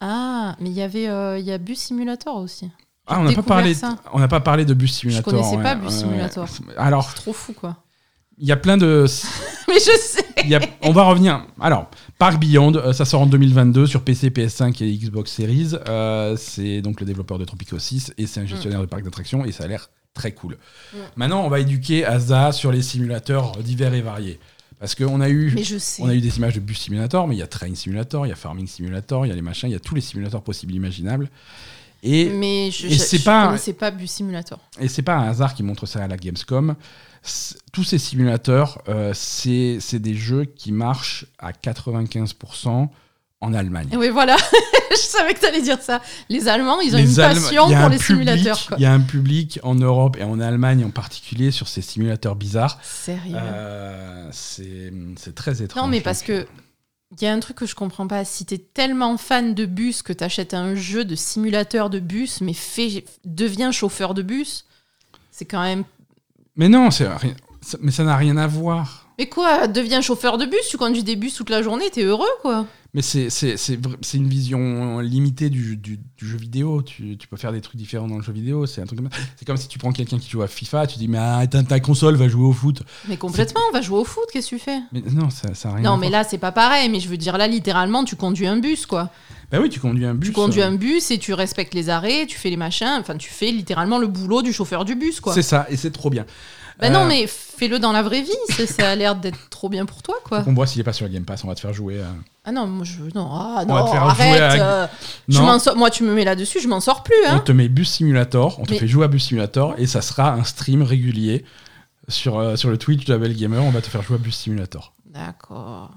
Ah, mais il y avait euh, il y a Bus Simulator aussi. Ah, on n'a pas parlé, ça. on n'a pas parlé de Bus Simulator. connaissais pas Bus Simulator. Alors, Trop fou quoi. il y a plein de, mais je sais. il y a- on va revenir. Alors, Park Beyond, euh, ça sort en 2022 sur PC, PS5 et Xbox Series. Euh, c'est donc le développeur de Tropico 6 et c'est un gestionnaire de parc d'attractions et ça a l'air très cool. Mm. Maintenant, on va éduquer Asa sur les simulateurs divers et variés. Parce qu'on a eu, on a eu des images de bus simulator, mais il y a train simulator, il y a farming simulator, il y a les machins, il y a tous les simulateurs possibles imaginables. Et, Mais je, et c'est pas- pas Bus Simulator. et c'est pas un hasard qui montre ça à la Gamescom. Tous ces simulateurs, euh, c'est c'est des jeux qui marchent à 95% en Allemagne. Oui, voilà. je savais que tu allais dire ça. Les Allemands, ils ont Les une passion pour un les public- simulateurs. Il y a un public en Europe et en Allemagne en particulier sur ces simulateurs bizarres. Sérieux. Euh, c'est très étrange. non, mais parce que il y a un truc que je comprends pas. Si t'es tellement fan de bus que t'achètes un jeu de simulateur de bus, mais fais, deviens chauffeur de bus, c'est quand même. Mais non, c'est mais ça n'a rien à voir. Mais quoi, deviens chauffeur de bus, tu conduis des bus toute la journée, t'es heureux quoi. Mais c'est une vision limitée du, du- du jeu vidéo. Tu, tu peux faire des trucs différents dans le jeu vidéo. C'est un truc comme. C'est comme si tu prends quelqu'un qui joue à FIFA, tu dis mais ah, ta, ta console va jouer au foot. Mais complètement, on va jouer au foot, qu'est-ce que tu fais? Mais non, ça, ça a rien Non, mais là, c'est pas pareil. Mais je veux dire, là, littéralement, tu conduis un bus, quoi. Bah oui, tu conduis un bus. Tu conduis euh, un bus et tu respectes les arrêts, tu fais les machins. Enfin, tu fais littéralement le boulot du chauffeur du bus, quoi. C'est ça, et c'est trop bien. Bah Euh, non, mais fais-le dans la vraie vie. Ça, ça a l'air d'être trop bien pour toi, quoi. On voit s'il est pas sur le Game Pass, on va te faire jouer. euh. Ah non, moi, je. Non, ah, On va non te faire arrête. jouer à- euh, je Non. m'en sors- Moi, tu me mets là-dessus, je m'en sors plus, On hein. te met Bus Simulator, on te Mais- fait jouer à Bus Simulator, et ça sera un stream régulier sur, euh, sur le Twitch de Abel Gamer. On va te faire jouer à Bus Simulator. D'accord.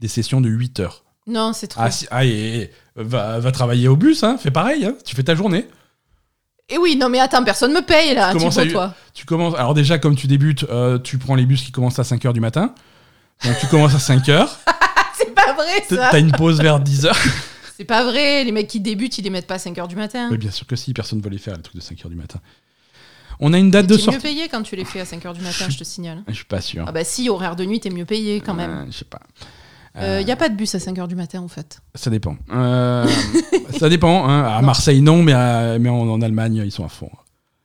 Des sessions de 8 heures. Non, c'est trop. Ah, si- ah, et, et, va, va travailler au bus, hein, fais pareil, hein, tu fais ta journée. Et oui, non, mais attends, personne me paye, là, Tu commences à- toi. Tu commences, alors déjà, comme tu débutes, euh, tu prends les bus qui commencent à 5 heures du matin. Donc tu commences à 5 heures, C'est pas vrai, ça. t'as une pause vers 10 heures. C'est pas vrai. Les mecs qui débutent, ils les mettent pas à 5h du matin. Oui, bien sûr que si, personne ne veut les faire, les trucs de 5 heures du matin. On a une date de T'es mieux sortie. payé quand tu les fais à 5h du matin, je te signale. Je suis pas sûr. Ah bah si, horaire de nuit, t'es mieux payé quand même. Euh, je sais pas. Il Euh, n'y a pas de bus à 5h du matin, en fait. Ça dépend. Euh, ça dépend. hein. À Marseille, non, mais, à- mais en, en Allemagne, ils sont à fond.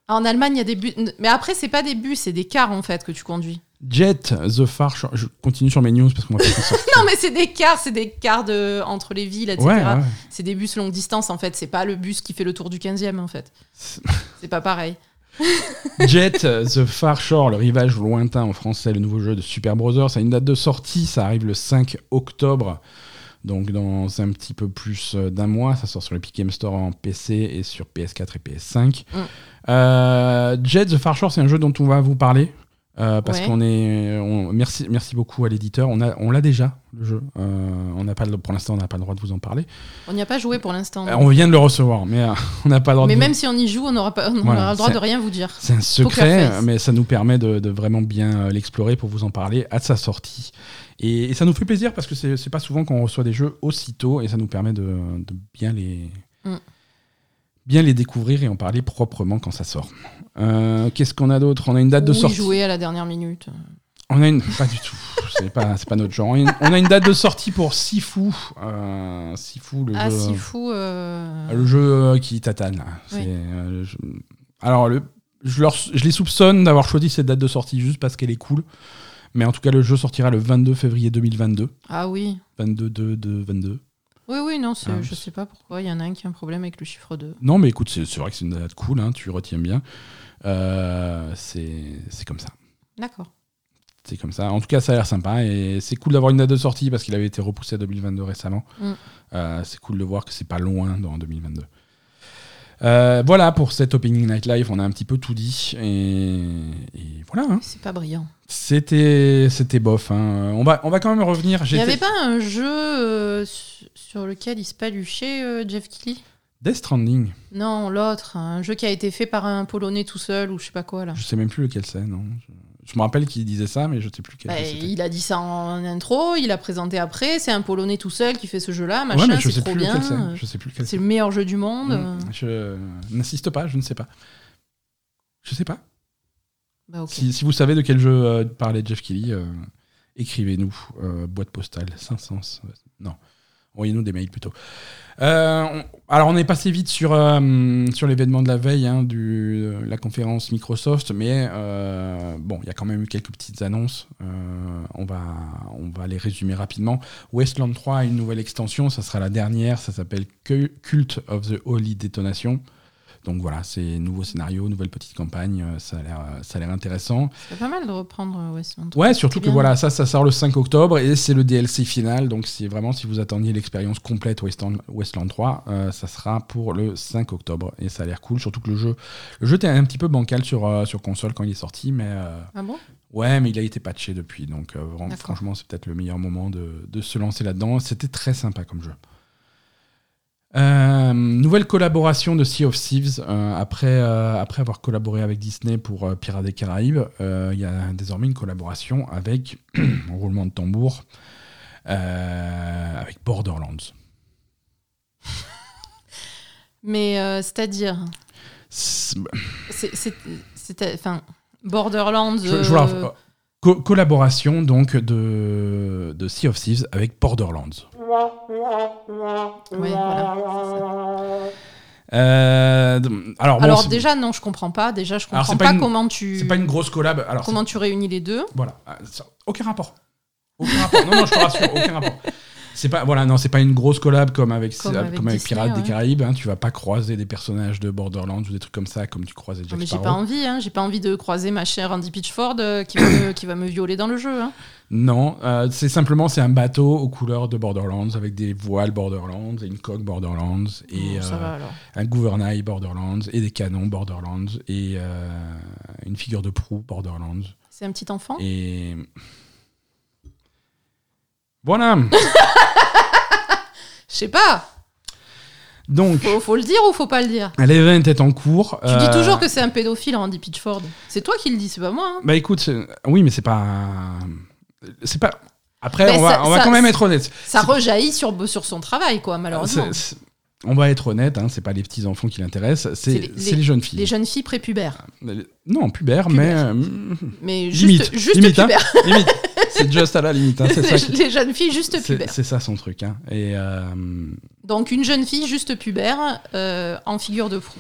Ah, En Allemagne, il y a des bus. Mais après, c'est pas des bus, c'est des cars, en fait, que tu conduis. Jet, The Far. Je continue sur mes news parce qu'on va sortir. Non, mais c'est des cars, c'est des cars de... entre les villes, etc. Ouais, ouais. C'est des bus longue distance, en fait. C'est pas le bus qui fait le tour du 15e, en fait. C'est pas pareil. Jet, The Far Shore, le rivage lointain en français, le nouveau jeu de Super Brothers. Ça a une date de sortie, ça arrive le 5 octobre. Donc dans un petit peu plus euh, d'un mois, ça sort sur l'Epic Game Store en PC et sur PS4 et PS5. Mm. Euh, Jet, The Far Shore, c'est un jeu dont on va vous parler. Euh, parce Ouais. qu'on est, on- merci, merci beaucoup à l'éditeur. On a, on l'a déjà le jeu. Euh, on n'a pas, pour l'instant, on n'a pas le droit de vous en parler. On n'y a pas joué pour l'instant. Euh, on vient de le recevoir, mais on n'a pas le droit. Mais de vous- même si on y joue, on n'aura pas... on Voilà, le droit de rien vous dire. c'est un secret, mais ça nous permet de, de vraiment bien l'explorer pour vous en parler à sa sortie. Et, et ça nous fait plaisir parce que c'est c'est pas souvent qu'on reçoit des jeux aussitôt et ça nous permet de, de bien, les, Mm. Bien les découvrir et en parler proprement quand ça sort. Euh, Qu'est-ce qu'on a d'autre? On a une date de Ou y sortie. jouer à la dernière minute? On a une. Pas du tout. C'est pas, pas notre genre. On a une, date de sortie pour Sifu. Euh, Sifu, le Ah, jeu. si fou. euh, Le jeu euh, qui tatane. Oui. Alors, le... je, leur... je les soupçonne d'avoir choisi cette date de sortie juste parce qu'elle est cool. Mais en tout cas, le jeu sortira le 22 février 2022. Ah oui. 22 2 2 22. Oui, oui, non, c'est- Ah, je sais pas pourquoi. Il y en a un qui a un problème avec le chiffre 2. Non, mais écoute, c'est, c'est vrai que c'est une date cool. hein, tu retiens bien. Euh, c'est... c'est comme ça. D'accord. C'est comme ça. En tout cas, ça a l'air sympa. Et c'est cool d'avoir une date de sortie parce qu'il avait été repoussé à 2022 récemment. Mm. Euh, c'est cool de voir que c'est pas loin dans 2022. Euh, voilà pour cet Opening Night Live, on a un petit peu tout dit et, et voilà. hein. C'est pas brillant. C'était c'était bof. hein. On va on va quand même revenir. Il n'y avait pas un jeu euh, su- sur lequel il se paluchait, euh, Jeff Keighley? Death Stranding. Non, l'autre. Un jeu qui a été fait par un Polonais tout seul ou je sais pas quoi là. Je sais même plus lequel c'est. Non. Je, je me rappelle qu'il disait ça, mais je sais plus lequel Bah, il a dit ça en intro, il a présenté après. C'est un Polonais tout seul qui fait ce jeu-là, machin, je c'est sais trop plus bien. Je sais plus C'est le meilleur jeu du monde. Mm. Je n'insiste pas, je ne sais pas. Je sais pas. Bah. Si, si vous savez de quel jeu euh, parlait Jeff Kelly, euh, écrivez-nous. euh, boîte postale 500. euh, non. Envoyez-nous des mails plutôt. Euh, alors, on est passé vite sur, euh, sur l'événement de la veille, hein, du, de la conférence Microsoft, mais euh, bon, il y a quand même eu quelques petites annonces. Euh, on, va, on va les résumer rapidement. Westland 3 a une nouvelle extension, ça sera la dernière, ça s'appelle Cu- Cult of the Holy Detonation. Donc voilà, c'est nouveau scénario, nouvelle petite campagne, euh, ça a l'air, euh, ça a l'air intéressant. C'est pas mal de reprendre euh, Westland 3. Ouais, surtout que bien. voilà, ça, ça sort le 5 octobre et c'est le DLC final. Donc c'est vraiment si vous attendiez l'expérience complète Westland, Westland 3, euh, ça sera pour le 5 octobre et ça a l'air cool. Surtout que le jeu, le jeu était un petit peu bancal sur euh, sur console quand il est sorti, mais euh, Ah bon? ouais, mais il a été patché depuis. Donc franchement, c'est peut-être le meilleur moment de, de se lancer là-dedans. C'était très sympa comme jeu. Euh, nouvelle collaboration de Sea of Thieves. euh, après, euh, après avoir collaboré avec Disney pour Pirates des Caraïbes, il y a désormais une collaboration avec, roulement de tambour, avec Borderlands. Mais c'est-à-dire, C'est- c'est- enfin, Borderlands. Je- je vous la refais. Co- collaboration donc de, de Sea of Thieves avec Borderlands. Voilà. Euh, alors, bon, Alors c'est- déjà non, je comprends pas. Déjà, je comprends pas, pas une- comment tu c'est pas une grosse collab. Alors, comment tu réunis les deux. Voilà, Ah, aucun rapport. Aucun rapport. Non, non, je te rassure, aucun rapport. C'est pas, voilà, non, c'est pas une grosse collab comme avec, Comme comme avec avec Disney, Pirates ouais. des Caraïbes. hein. tu vas pas croiser des personnages de Borderlands ou des trucs comme ça comme tu croisais Non, Jack mais j'ai pas envie, hein. J'ai pas envie de croiser ma chère Andy Pitchford euh, qui, va me, qui va me violer dans le jeu. Hein. Non, euh, c'est simplement c'est un bateau aux couleurs de Borderlands avec des voiles Borderlands et une coque Borderlands et ça euh, un gouvernail Borderlands et des canons Borderlands et euh, une figure de proue Borderlands C'est un petit enfant? et voilà. Je sais pas. Donc Faut, faut le dire ou faut pas le dire? L'event est en cours. Tu dis Euh, toujours que c'est un pédophile, Andy Pitchford. C'est toi qui le dis, c'est pas moi. hein. Bah écoute, oui, mais c'est pas. C'est pas. Après, Mais on, va, ça- quand même être honnête. Ça rejaillit sur, sur son travail, quoi, malheureusement. On va être honnête, hein, c'est pas les petits enfants qui l'intéressent, C'est les- les, jeunes filles. Les jeunes filles prépubères. Non, pubères, Pubères. mais euh, Mais Limite, juste, juste limite, hein. pubères. limite. C'est just à la limite. hein, c'est ça. les, qui- les jeunes filles juste pubères. C'est ça son truc. hein. Et euh, Donc une jeune fille juste pubère euh, en figure de proue.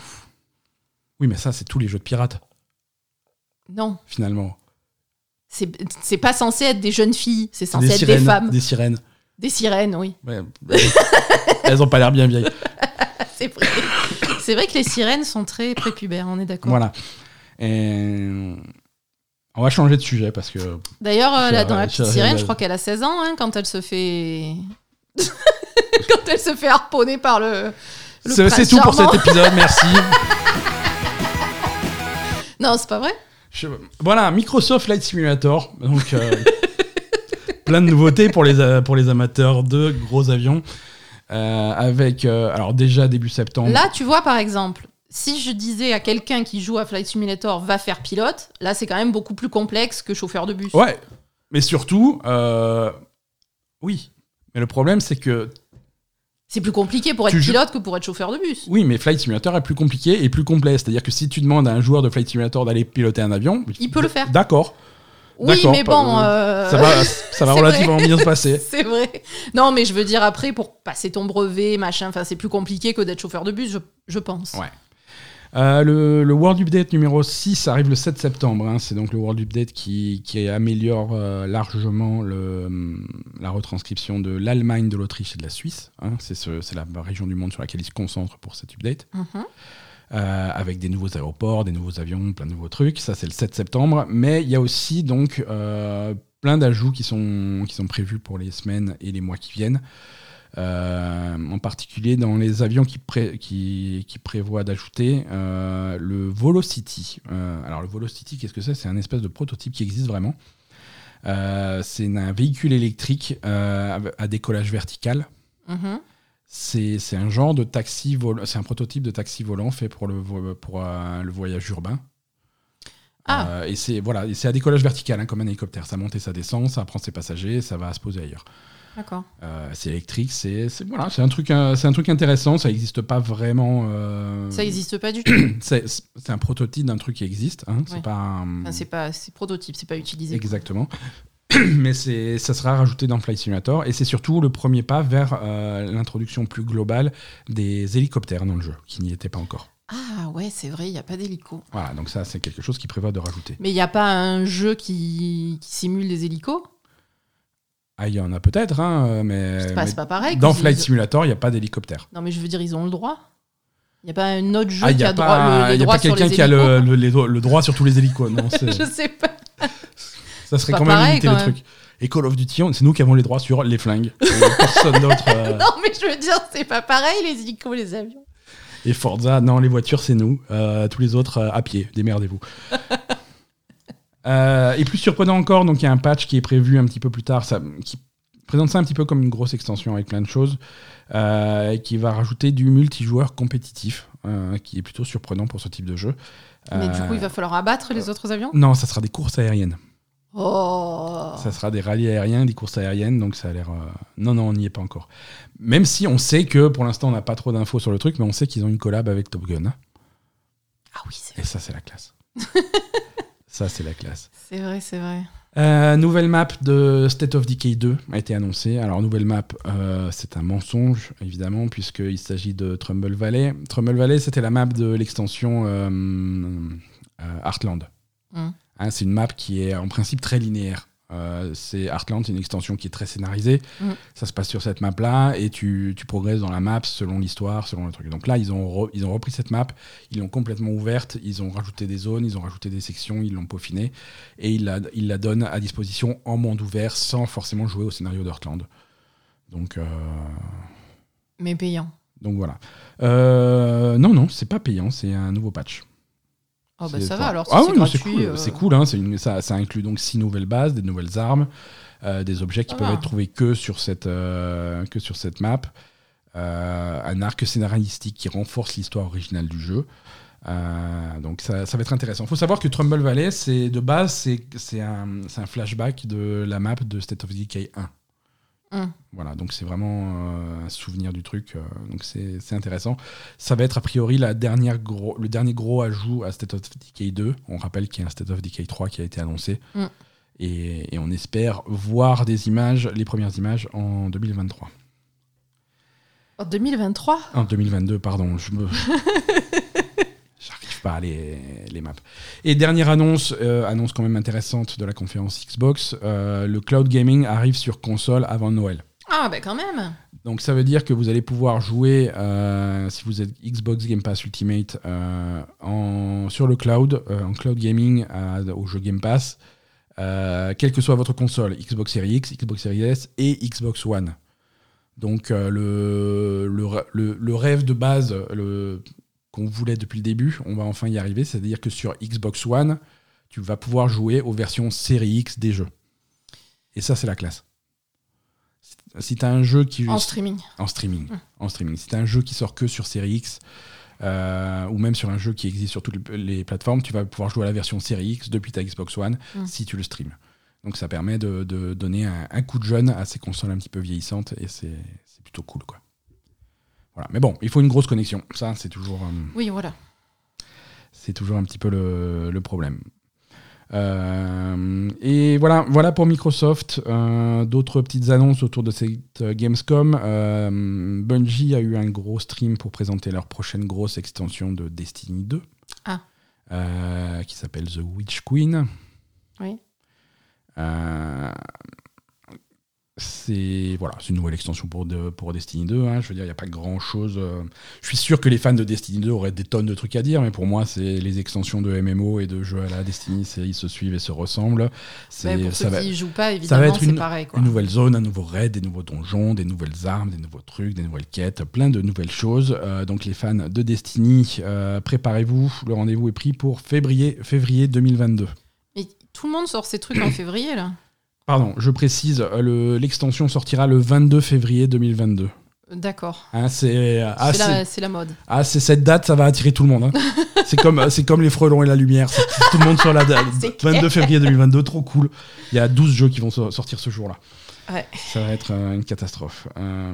oui, mais ça, c'est tous les jeux de pirates Non, finalement. c'est pas censé être des jeunes filles, c'est censé des être sirènes, des femmes. des sirènes. Des sirènes, oui. Ouais, elles ont pas l'air bien vieilles. C'est vrai. c'est vrai que les sirènes sont très prépubères, on est d'accord. Voilà. Et on va changer de sujet parce que D'ailleurs, euh, dans la petite sirène, je- crois qu'elle a 16 ans hein, quand elle se fait. quand elle se fait harponner par le. le c'est tout pour cet épisode. Merci. Non, c'est pas vrai. Je- Voilà, Microsoft Flight Simulator. Donc, euh, plein de nouveautés pour les, euh, pour les amateurs de gros avions. Euh, avec, euh, alors déjà début septembre. Là, tu vois, par exemple, si je disais à quelqu'un qui joue à Flight Simulator va faire pilote, là, c'est quand même beaucoup plus complexe que chauffeur de bus. Ouais, mais surtout, euh, oui. Mais le problème, c'est que, C'est plus compliqué pour être Tu pilote que pour être chauffeur de bus. oui, mais Flight Simulator est plus compliqué et plus complet. C'est-à-dire que si tu demandes à un joueur de Flight Simulator d'aller piloter un avion, Il peut le faire. D'accord, Oui, mais bon. euh, ça va, ça va relativement bien se passer. C'est vrai. Non, mais je veux dire, après, pour passer ton brevet, machin, enfin, c'est plus compliqué que d'être chauffeur de bus, je, je pense. Ouais. Euh, le, le World Update numéro 6 arrive le 7 septembre. hein. C'est donc le World Update qui, qui améliore euh, largement le, la retranscription de l'Allemagne, de l'Autriche et de la Suisse. hein. C'est ce- c'est la région du monde sur laquelle ils se concentrent pour cet update. Mhm. Euh, avec des nouveaux aéroports, des nouveaux avions, plein de nouveaux trucs. Ça, c'est le 7 septembre. Mais il y a aussi donc euh, plein d'ajouts qui sont, qui sont prévus pour les semaines et les mois qui viennent. Euh, en particulier dans les avions qui, pré- prévoient d'ajouter le Volocity. Euh, alors le Volocity, qu'est-ce que c'est? C'est un espèce de prototype qui existe vraiment. C'est un véhicule électrique à décollage vertical. Mhm. C'est c'est un genre de taxi volant, c'est un prototype de taxi volant fait pour le, vo- pour, euh, le voyage urbain. Ah. Euh, et c'est voilà, et c'est à décollage vertical, hein, comme un hélicoptère. Ça monte et ça descend, ça prend ses passagers, ça va se poser ailleurs. D'accord. Euh, c'est électrique, c'est c'est- voilà, c'est un truc, c'est un truc intéressant. Ça n'existe pas vraiment. euh, Ça n'existe pas du tout. C'est c'est un prototype d'un truc qui existe. Hein, c'est Ouais. pas. un- Enfin, c'est pas, c'est prototype, c'est pas utilisé. Exactement. Mais ça sera rajouté dans Flight Simulator et c'est surtout le premier pas vers euh, l'introduction plus globale des hélicoptères dans le jeu, qui n'y était pas encore. Ah ouais, c'est vrai, il n'y a pas d'hélico. Voilà, donc ça c'est quelque chose qui prévoit de rajouter. Mais il n'y a pas un jeu qui, qui simule des hélicos? Ah, il y en a peut-être, hein, mais, C'est pas, pas pareil. dans. Flight Ils- Simulator, il n'y a pas d'hélicoptère. Non, mais je veux dire, ils ont le droit. Il n'y a pas un autre jeu Ah, qui n'y a a droit, le, les y a pas quelqu'un qui a le, le- les- le droit sur tous les hélicos. Non, Je sais pas. Ça serait quand même pareil, limiter quand le même. truc. Et Call of Duty, c'est nous qui avons les droits sur les flingues. Et personne d'autre. euh, Non, mais je veux dire, c'est pas pareil, les hélicos, les avions. Et Forza, non, les voitures, c'est nous. Euh, tous les autres, euh, à pied. Démerdez-vous. Euh, et plus surprenant encore, donc il y a un patch qui est prévu un petit peu plus tard, ça, qui présente ça un petit peu comme une grosse extension avec plein de choses, euh, qui va rajouter du multijoueur compétitif, euh, qui est plutôt surprenant pour ce type de jeu. Mais du coup, il va falloir abattre les autres avions? Non, ça sera des courses aériennes. Oh Ça sera des rallyes aériens, des courses aériennes, donc ça a l'air. euh, Non, non, on n'y est pas encore. Même si on sait que pour l'instant on n'a pas trop d'infos sur le truc, mais on sait qu'ils ont une collab avec Top Gun. Ah oui, c'est Et ça, c'est la classe. ça, c'est la classe. c'est vrai, c'est vrai. Euh, nouvelle map de State of Decay 2 a été annoncée. Alors, nouvelle map, euh, c'est un mensonge, évidemment, puisqu'il s'agit de Trumbull Valley. Trumbull Valley, c'était la map de l'extension Heartland. Mm. Hein, c'est une map qui est en principe très linéaire. Euh, c'est Heartland, c'est une extension qui est très scénarisée. Mm. Ça se passe sur cette map-là et tu, tu progresses dans la map selon l'histoire, selon le truc. Donc là, ils ont, re- ils ont repris cette map, ils l'ont complètement ouverte, ils ont rajouté des zones, ils ont rajouté des sections, ils l'ont peaufinée et ils la, ils la donnent à disposition en monde ouvert sans forcément jouer au scénario d'Heartland. Donc, euh, Mais payant. donc voilà. Euh, non, non, c'est pas payant, c'est un nouveau patch. Oh bah ça va alors, ah c'est oui, c'est cool, euh, c'est cool hein, une- ça, ça inclut donc six nouvelles bases, des nouvelles armes, euh, des objets qui peuvent être trouvés que sur cette, euh, que sur cette map, euh, un arc scénaristique qui renforce l'histoire originale du jeu. Euh, donc ça, ça va être intéressant. Il faut savoir que Trumbull Valley, de base, c'est un, un flashback de la map de State of Decay 1. Hum. Voilà, donc c'est vraiment euh, un souvenir du truc, euh, donc c'est c'est intéressant. Ça va être a priori la dernière gros, le dernier gros ajout à State of Decay 2. On rappelle qu'il y a un State of Decay 3 qui a été annoncé. Mm. Et, et on espère voir des images, les premières images en 2023. En 2023 En 2022, pardon. Je me... Pas les, les maps. Et dernière annonce, euh, annonce quand même intéressante de la conférence Xbox, euh, le cloud gaming arrive sur console avant Noël. Ah bah quand même Donc ça veut dire que vous allez pouvoir jouer, euh, si vous êtes Xbox Game Pass Ultimate, en, sur le cloud, en cloud gaming au jeu Game Pass, quelle que soit votre console, Xbox Series X, Xbox Series S et Xbox One. Donc euh, le rêve de base le- qu'on voulait depuis le début, on va enfin y arriver, c'est-à-dire que sur Xbox One, tu vas pouvoir jouer aux versions Série X des jeux. Et ça, c'est la classe. Si tu as un jeu qui... En streaming. En streaming. Mm. En streaming. Si tu un jeu qui sort que sur Série X, euh, ou même sur un jeu qui existe sur toutes les- plateformes, tu vas pouvoir jouer à la version Série X depuis ta Xbox One Mm. si tu le streams. Donc ça permet de, de donner un, un coup de jeune à ces consoles un petit peu vieillissantes et c'est c'est plutôt cool. quoi. Voilà. Mais bon, il faut une grosse connexion. Ça, c'est toujours, euh, Oui, voilà. c'est toujours un petit peu le, le problème. Euh, et voilà, voilà pour Microsoft. Euh, D'autres petites annonces autour de cette Gamescom. Euh, Bungie a eu un gros stream pour présenter leur prochaine grosse extension de Destiny 2. Ah. Qui s'appelle The Witch Queen. Oui. Euh, c'est voilà, c'est une nouvelle extension pour, de- pour Destiny 2. hein. Je veux dire, il n'y a pas grand chose. Je suis sûr que les fans de Destiny 2 auraient des tonnes de trucs à dire, mais pour moi, c'est les extensions de MMO et de jeux à la Destiny, ils se suivent et se ressemblent. C'est Bah, pour ça ceux va, qui jouent pas, évidemment, être c'est une, pareil. Quoi. une nouvelle zone, un nouveau raid, des nouveaux donjons, des nouvelles armes, des nouveaux trucs, des nouvelles quêtes, plein de nouvelles choses. Euh, donc les fans de Destiny, euh, préparez-vous, le rendez-vous est pris pour février, février 2022. Mais tout le monde sort ses trucs en février, là. Pardon, je précise, euh, le- l'extension sortira le 22 février 2022. D'accord. Hein, c'est ah, c'est c'est- la, la mode. ah, c'est cette date, ça va attirer tout le monde. hein. c'est comme, comme les frelons et la lumière. Tout le monde sur la date. C'est 22 clair. février 2022, trop cool. Il y a 12 jeux qui vont so- sortir ce jour-là. Ouais. Ça va être euh, une catastrophe. Euh,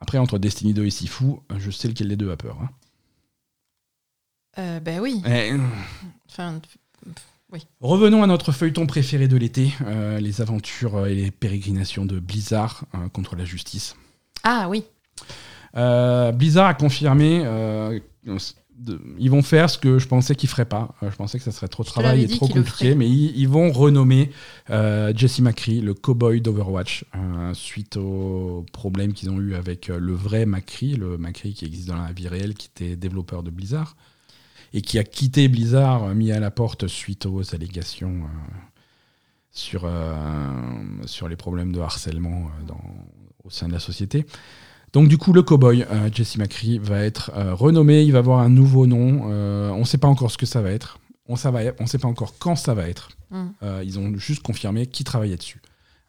Après, entre Destiny 2 et Sifu, je sais lequel des deux a peur. hein. Euh, ben oui. Eh, Enfin, Revenons à notre feuilleton préféré de l'été, euh, les aventures et les pérégrinations de Blizzard euh, contre la justice. ah oui. Euh, Blizzard a confirmé, euh, ils vont faire ce que je pensais qu'ils feraient pas. Euh, je pensais que ça serait trop de travail et trop compliqué, mais ils, vont renommer euh, Jesse McCree le cowboy d'Overwatch euh, suite aux problèmes qu'ils ont eu avec le vrai McCree, le McCree qui existe dans la vie réelle, qui était développeur de Blizzard et qui a quitté Blizzard, mis à la porte suite aux allégations sur, sur les problèmes de harcèlement dans, au sein de la société. Donc du coup, le cowboy euh, Jesse McCree va être euh, renommé, il va avoir un nouveau nom. Euh, on ne sait pas encore ce que ça va être. On ne sait pas encore quand ça va être. Hmm. ils ont juste confirmé qui travaillait dessus.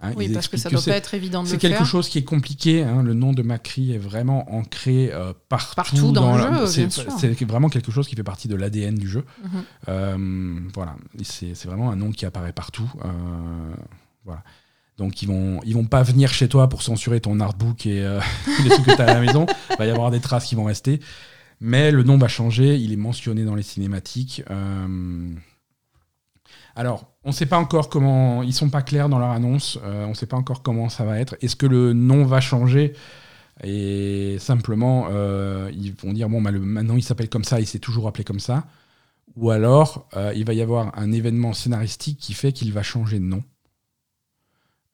Hein, oui, parce que ça ne doit pas être évident de C'est quelque chose qui est compliqué. Hein. le nom de McCree est vraiment ancré partout, dans, le jeu. C'est vraiment quelque chose qui fait partie de l'ADN du jeu. Mhm. voilà, c'est vraiment un nom qui apparaît partout. voilà. Donc ils vont ils vont pas venir chez toi pour censurer ton artbook et euh, les trucs que tu as à la maison. Il va y avoir des traces qui vont rester. Mais le nom va changer, il est mentionné dans les cinématiques. Euh, alors, on ne sait pas encore comment. Ils sont pas clairs dans leur annonce. Euh, on ne sait pas encore comment ça va être. Est-ce que le nom va changer? Et simplement, ils vont dire bon, bah, maintenant il s'appelle comme ça, il s'est toujours appelé comme ça. Ou alors, il va y avoir un événement scénaristique qui fait qu'il va changer de nom.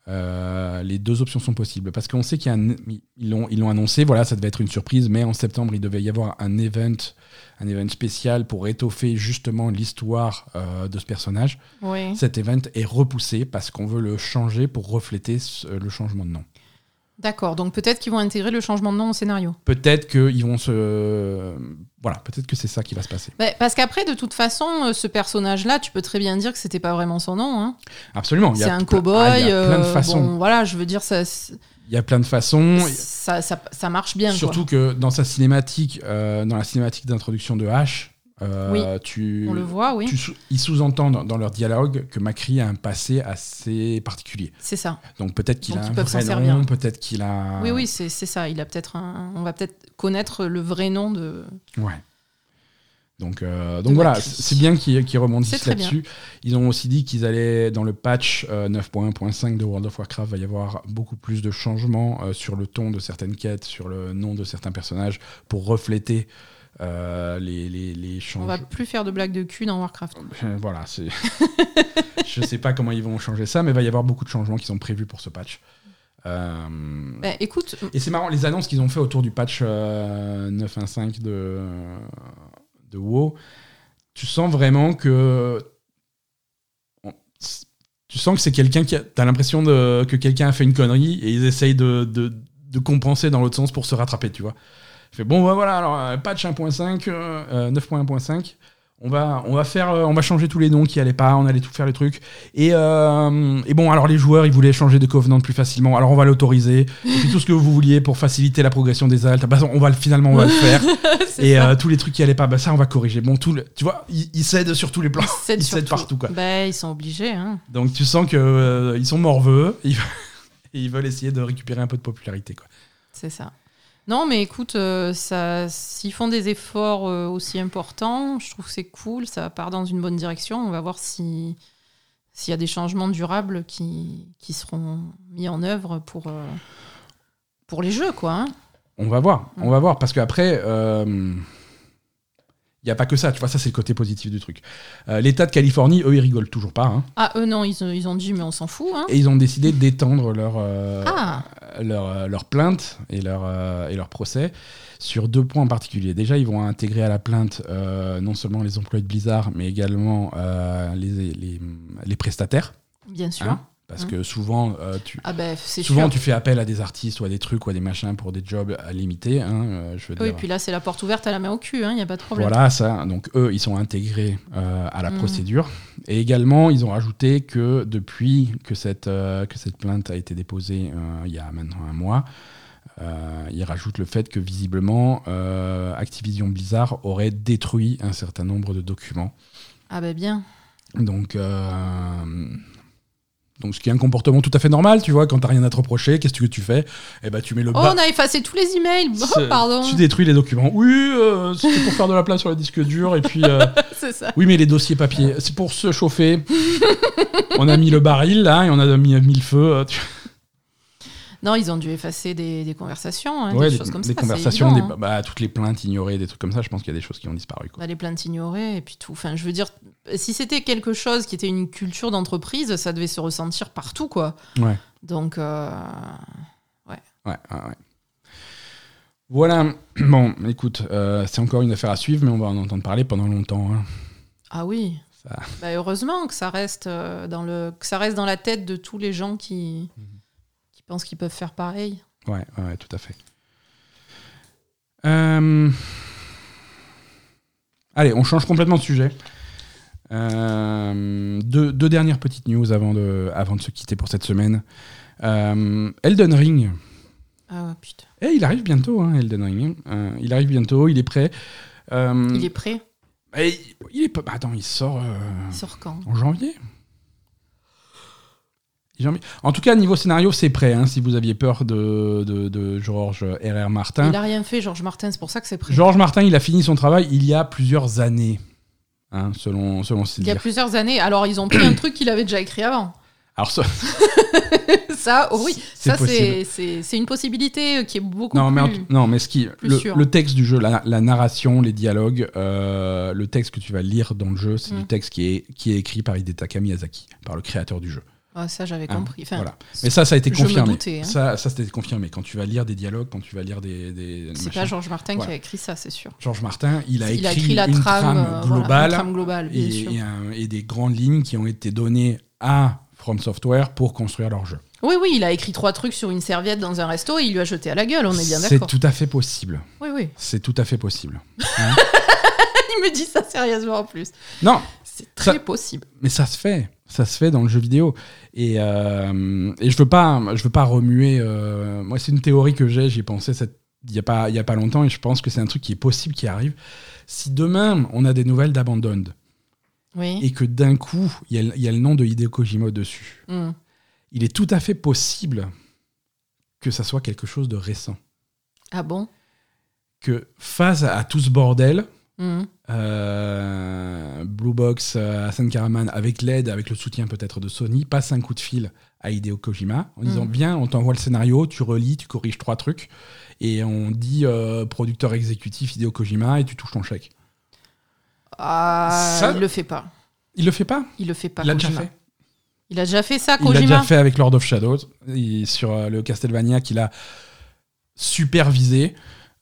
Euh, les deux options sont possibles. Parce qu'on sait qu'ils l'ont ils l'ont annoncé voilà ça devait être une surprise mais en septembre il devait y avoir un event un event spécial pour étoffer justement l'histoire euh, de ce personnage. Cet event est repoussé parce qu'on veut le changer pour refléter le changement de nom D'accord, donc peut-être qu'ils vont intégrer le changement de nom au scénario. Peut-être qu'ils vont se. Voilà, peut-être que c'est ça qui va se passer. Bah, parce qu'après, de toute façon, euh, ce personnage-là, tu peux très bien dire que c'était pas vraiment son nom. Hein. Absolument. C'est un cow-boy. Ah, il y a plein de euh, façons. voilà, je veux dire, ça. Il y a plein de façons. Ça, ça, marche bien. Surtout que dans sa cinématique, euh, dans la cinématique d'introduction de H, euh, oui, tu, on le voit, oui. ils sous-entendent dans leur dialogue que Macri a un passé assez particulier. C'est ça. Donc peut-être qu'il a un vrai nom, peut-être qu'il a. Oui, oui, c'est ça. Il a peut-être On va peut-être connaître le vrai nom de. Ouais. Donc, euh, donc voilà, c'est bien qu'ils rebondissent là-dessus. Ils ont aussi dit qu'ils allaient, dans le patch 9.1.5 euh, de World of Warcraft, va y avoir beaucoup plus de changements sur le ton de certaines quêtes, sur le nom de certains personnages, pour refléter euh, les, les, les On va plus faire de blagues de cul dans Warcraft. Euh, voilà, c'est. je sais pas comment ils vont changer ça, mais il va y avoir beaucoup de changements qui sont prévus pour ce patch. Euh, bah, écoute. Et c'est marrant, les annonces qu'ils ont fait autour du patch 9.1.5 de, de WoW, tu sens vraiment que. Tu sens que c'est quelqu'un qui a. T'as l'impression que quelqu'un a fait une connerie et ils essayent de, de, de compenser dans l'autre sens pour se rattraper, tu vois bon, voilà, alors euh, patch 1.5, 9.1.5. Euh, on va, on, va faire, euh, on va changer tous les noms qui allaient pas, on allait tout faire les trucs. Et, et, bon, alors les joueurs, ils voulaient changer de Covenant plus facilement, alors on va l'autoriser. et puis tout ce que vous vouliez pour faciliter la progression des altes, bah, on va finalement on va le faire. et tous les trucs qui allaient pas, bah, ça on va corriger. Bon, tout tu vois, ils, cèdent sur tous les plans. Ils cèdent, partout. Quoi. Bah, ils sont obligés. Hein. Donc tu sens qu'ils ils sont morveux et ils veulent essayer de récupérer un peu de popularité. C'est ça. Non, mais écoute, euh, ça, s'ils font des efforts euh, aussi importants, je trouve que c'est cool, ça part dans une bonne direction. On va voir si s'il y a des changements durables qui, qui seront mis en œuvre pour, euh, pour les jeux, quoi. Hein. On va voir, on va voir, parce qu'après, il n'y a pas que ça, tu vois, ça c'est le côté positif du truc. Euh, L'État de Californie, eux, ils rigolent toujours pas. Hein. Ah, eux, non, ils, ils, ont dit, mais on s'en fout. Hein. Et ils ont décidé d'étendre leur, euh, ah. leur, euh, leur, plainte et leur, et leur procès sur deux points en particulier. Déjà, ils vont intégrer à la plainte non seulement les employés de Blizzard, mais également les, les, les, prestataires. Bien sûr. Hein. Parce hein. que souvent, euh, tu, ah bah, souvent tu fais appel à des artistes ou à des trucs ou à des machins pour des jobs à limiter. Hein, euh, je veux oui, puis là, c'est la porte ouverte à la main au cul, il hein, n'y a pas de problème. Voilà, ça. Donc, eux, ils sont intégrés euh, à la mmh. procédure. Et également, ils ont rajouté que depuis que cette, que cette plainte a été déposée il y a maintenant un mois, ils rajoutent le fait que visiblement, Activision Blizzard aurait détruit un certain nombre de documents. Ah ben bien. Donc, donc, ce qui est un comportement tout à fait normal, tu vois, quand t'as rien à te reprocher, qu'est-ce que tu fais? Eh ben, tu mets le. Oh, on a effacé tous les emails. Oh, pardon. Tu détruis les documents. Oui, euh, c'était pour faire de la place sur le disque dur et puis. Euh, c'est ça. Oui, mais les dossiers papier, c'est pour se chauffer. on a mis le baril là et on a mis, mis le feu. Euh, Non, ils ont dû effacer des, des conversations, hein, Ouais, des des, choses comme des ça. conversations, évident, hein. bah, toutes les plaintes ignorées, des trucs comme ça, je pense qu'il y a des choses qui ont disparu. Quoi. Bah, les plaintes ignorées et puis tout. Enfin, je veux dire, si c'était quelque chose qui était une culture d'entreprise, ça devait se ressentir partout, quoi. Ouais. Donc, euh, Ouais, ouais, ouais. Voilà, bon, écoute, euh, c'est encore une affaire à suivre, mais on va en entendre parler pendant longtemps. hein. ah oui. Ça- Bah, heureusement que ça reste euh, dans le, que ça reste dans la tête de tous les gens qui, Mhm. Pensent qu'ils peuvent faire pareil. Ouais, ouais, tout à fait. Euh, Allez, on change complètement de sujet. Euh, deux, deux dernières petites news avant de, avant de se quitter pour cette semaine. Euh, Elden Ring. Ah ouais, putain. Eh, il arrive bientôt, hein, Elden Ring. Il arrive bientôt, il est prêt. Il est prêt. il est pas. Attends, il sort euh, Il sort quand? en janvier. En tout cas, niveau scénario, c'est prêt. hein, si vous aviez peur de, de, de George R.R. Martin. Il a rien fait, Georges Martin. C'est pour ça que c'est prêt. Georges Martin, il a fini son travail il y a plusieurs années, hein, selon, selon Il y a plusieurs années. Alors, ils ont pris un truc qu'il avait déjà écrit avant. Alors, ça- Ça, oh oui, C'est ça, c'est- une possibilité qui est beaucoup non, mais, plus... tout- non, mais ce qui, le, texte du jeu, la, la narration, les dialogues, euh, le texte que tu vas lire dans le jeu, c'est Mm. du texte qui est, qui est écrit par Hidetaka Miyazaki, par le créateur du jeu. Ah, ça, j'avais Hein, compris. Enfin, voilà. Mais ça, ça a été confirmé. doutais, hein. Ça, ça c'était confirmé. Quand tu vas lire des dialogues, quand tu vas lire des. des c'est pas Georges Martin qui a écrit ça, c'est sûr. Georges Martin, il a, Il a écrit, la une trame, trame, euh, voilà, globale, une trame globale, bien et, sûr. et un- et des grandes lignes qui ont été données à From Software pour construire leur jeu. Oui, oui, il a écrit trois trucs sur une serviette dans un resto et il lui a jeté à la gueule, on est bien C'est d'accord. tout à fait possible. Oui, oui. C'est tout à fait possible. Il me dit ça sérieusement en plus. Non, C'est très Ça- possible. mais ça se fait. Ça se fait dans le jeu vidéo. Et, euh, et je veux pas, je veux pas remuer. euh, moi, c'est une théorie que j'ai. J'y ai pensé il y a pas, y a pas longtemps, et je pense que c'est un truc qui est possible qui arrive. Si demain on a des nouvelles d'Abandoned Oui. et que d'un coup il y, a le- il y a le nom de Hideo Kojima dessus, Mm. il est tout à fait possible que ça soit quelque chose de récent. Ah bon? Que face à tout ce bordel, Mm. euh, Blue Box, euh, Hassan Karaman, avec l'aide, avec le soutien peut-être de Sony, passe un coup de fil à Hideo Kojima en disant Mm. Bien, on t'envoie le scénario, tu relis, tu corriges trois trucs, et on dit euh, producteur exécutif Hideo Kojima, et tu touches ton chèque. Ah, Ça- il le fait pas. Il le fait pas? Il le fait pas. Il l'a déjà Kojima. fait. Il a déjà fait ça, Il l'a Kojima déjà fait avec Lord of Shadows, et sur le Castlevania qu'il a supervisé.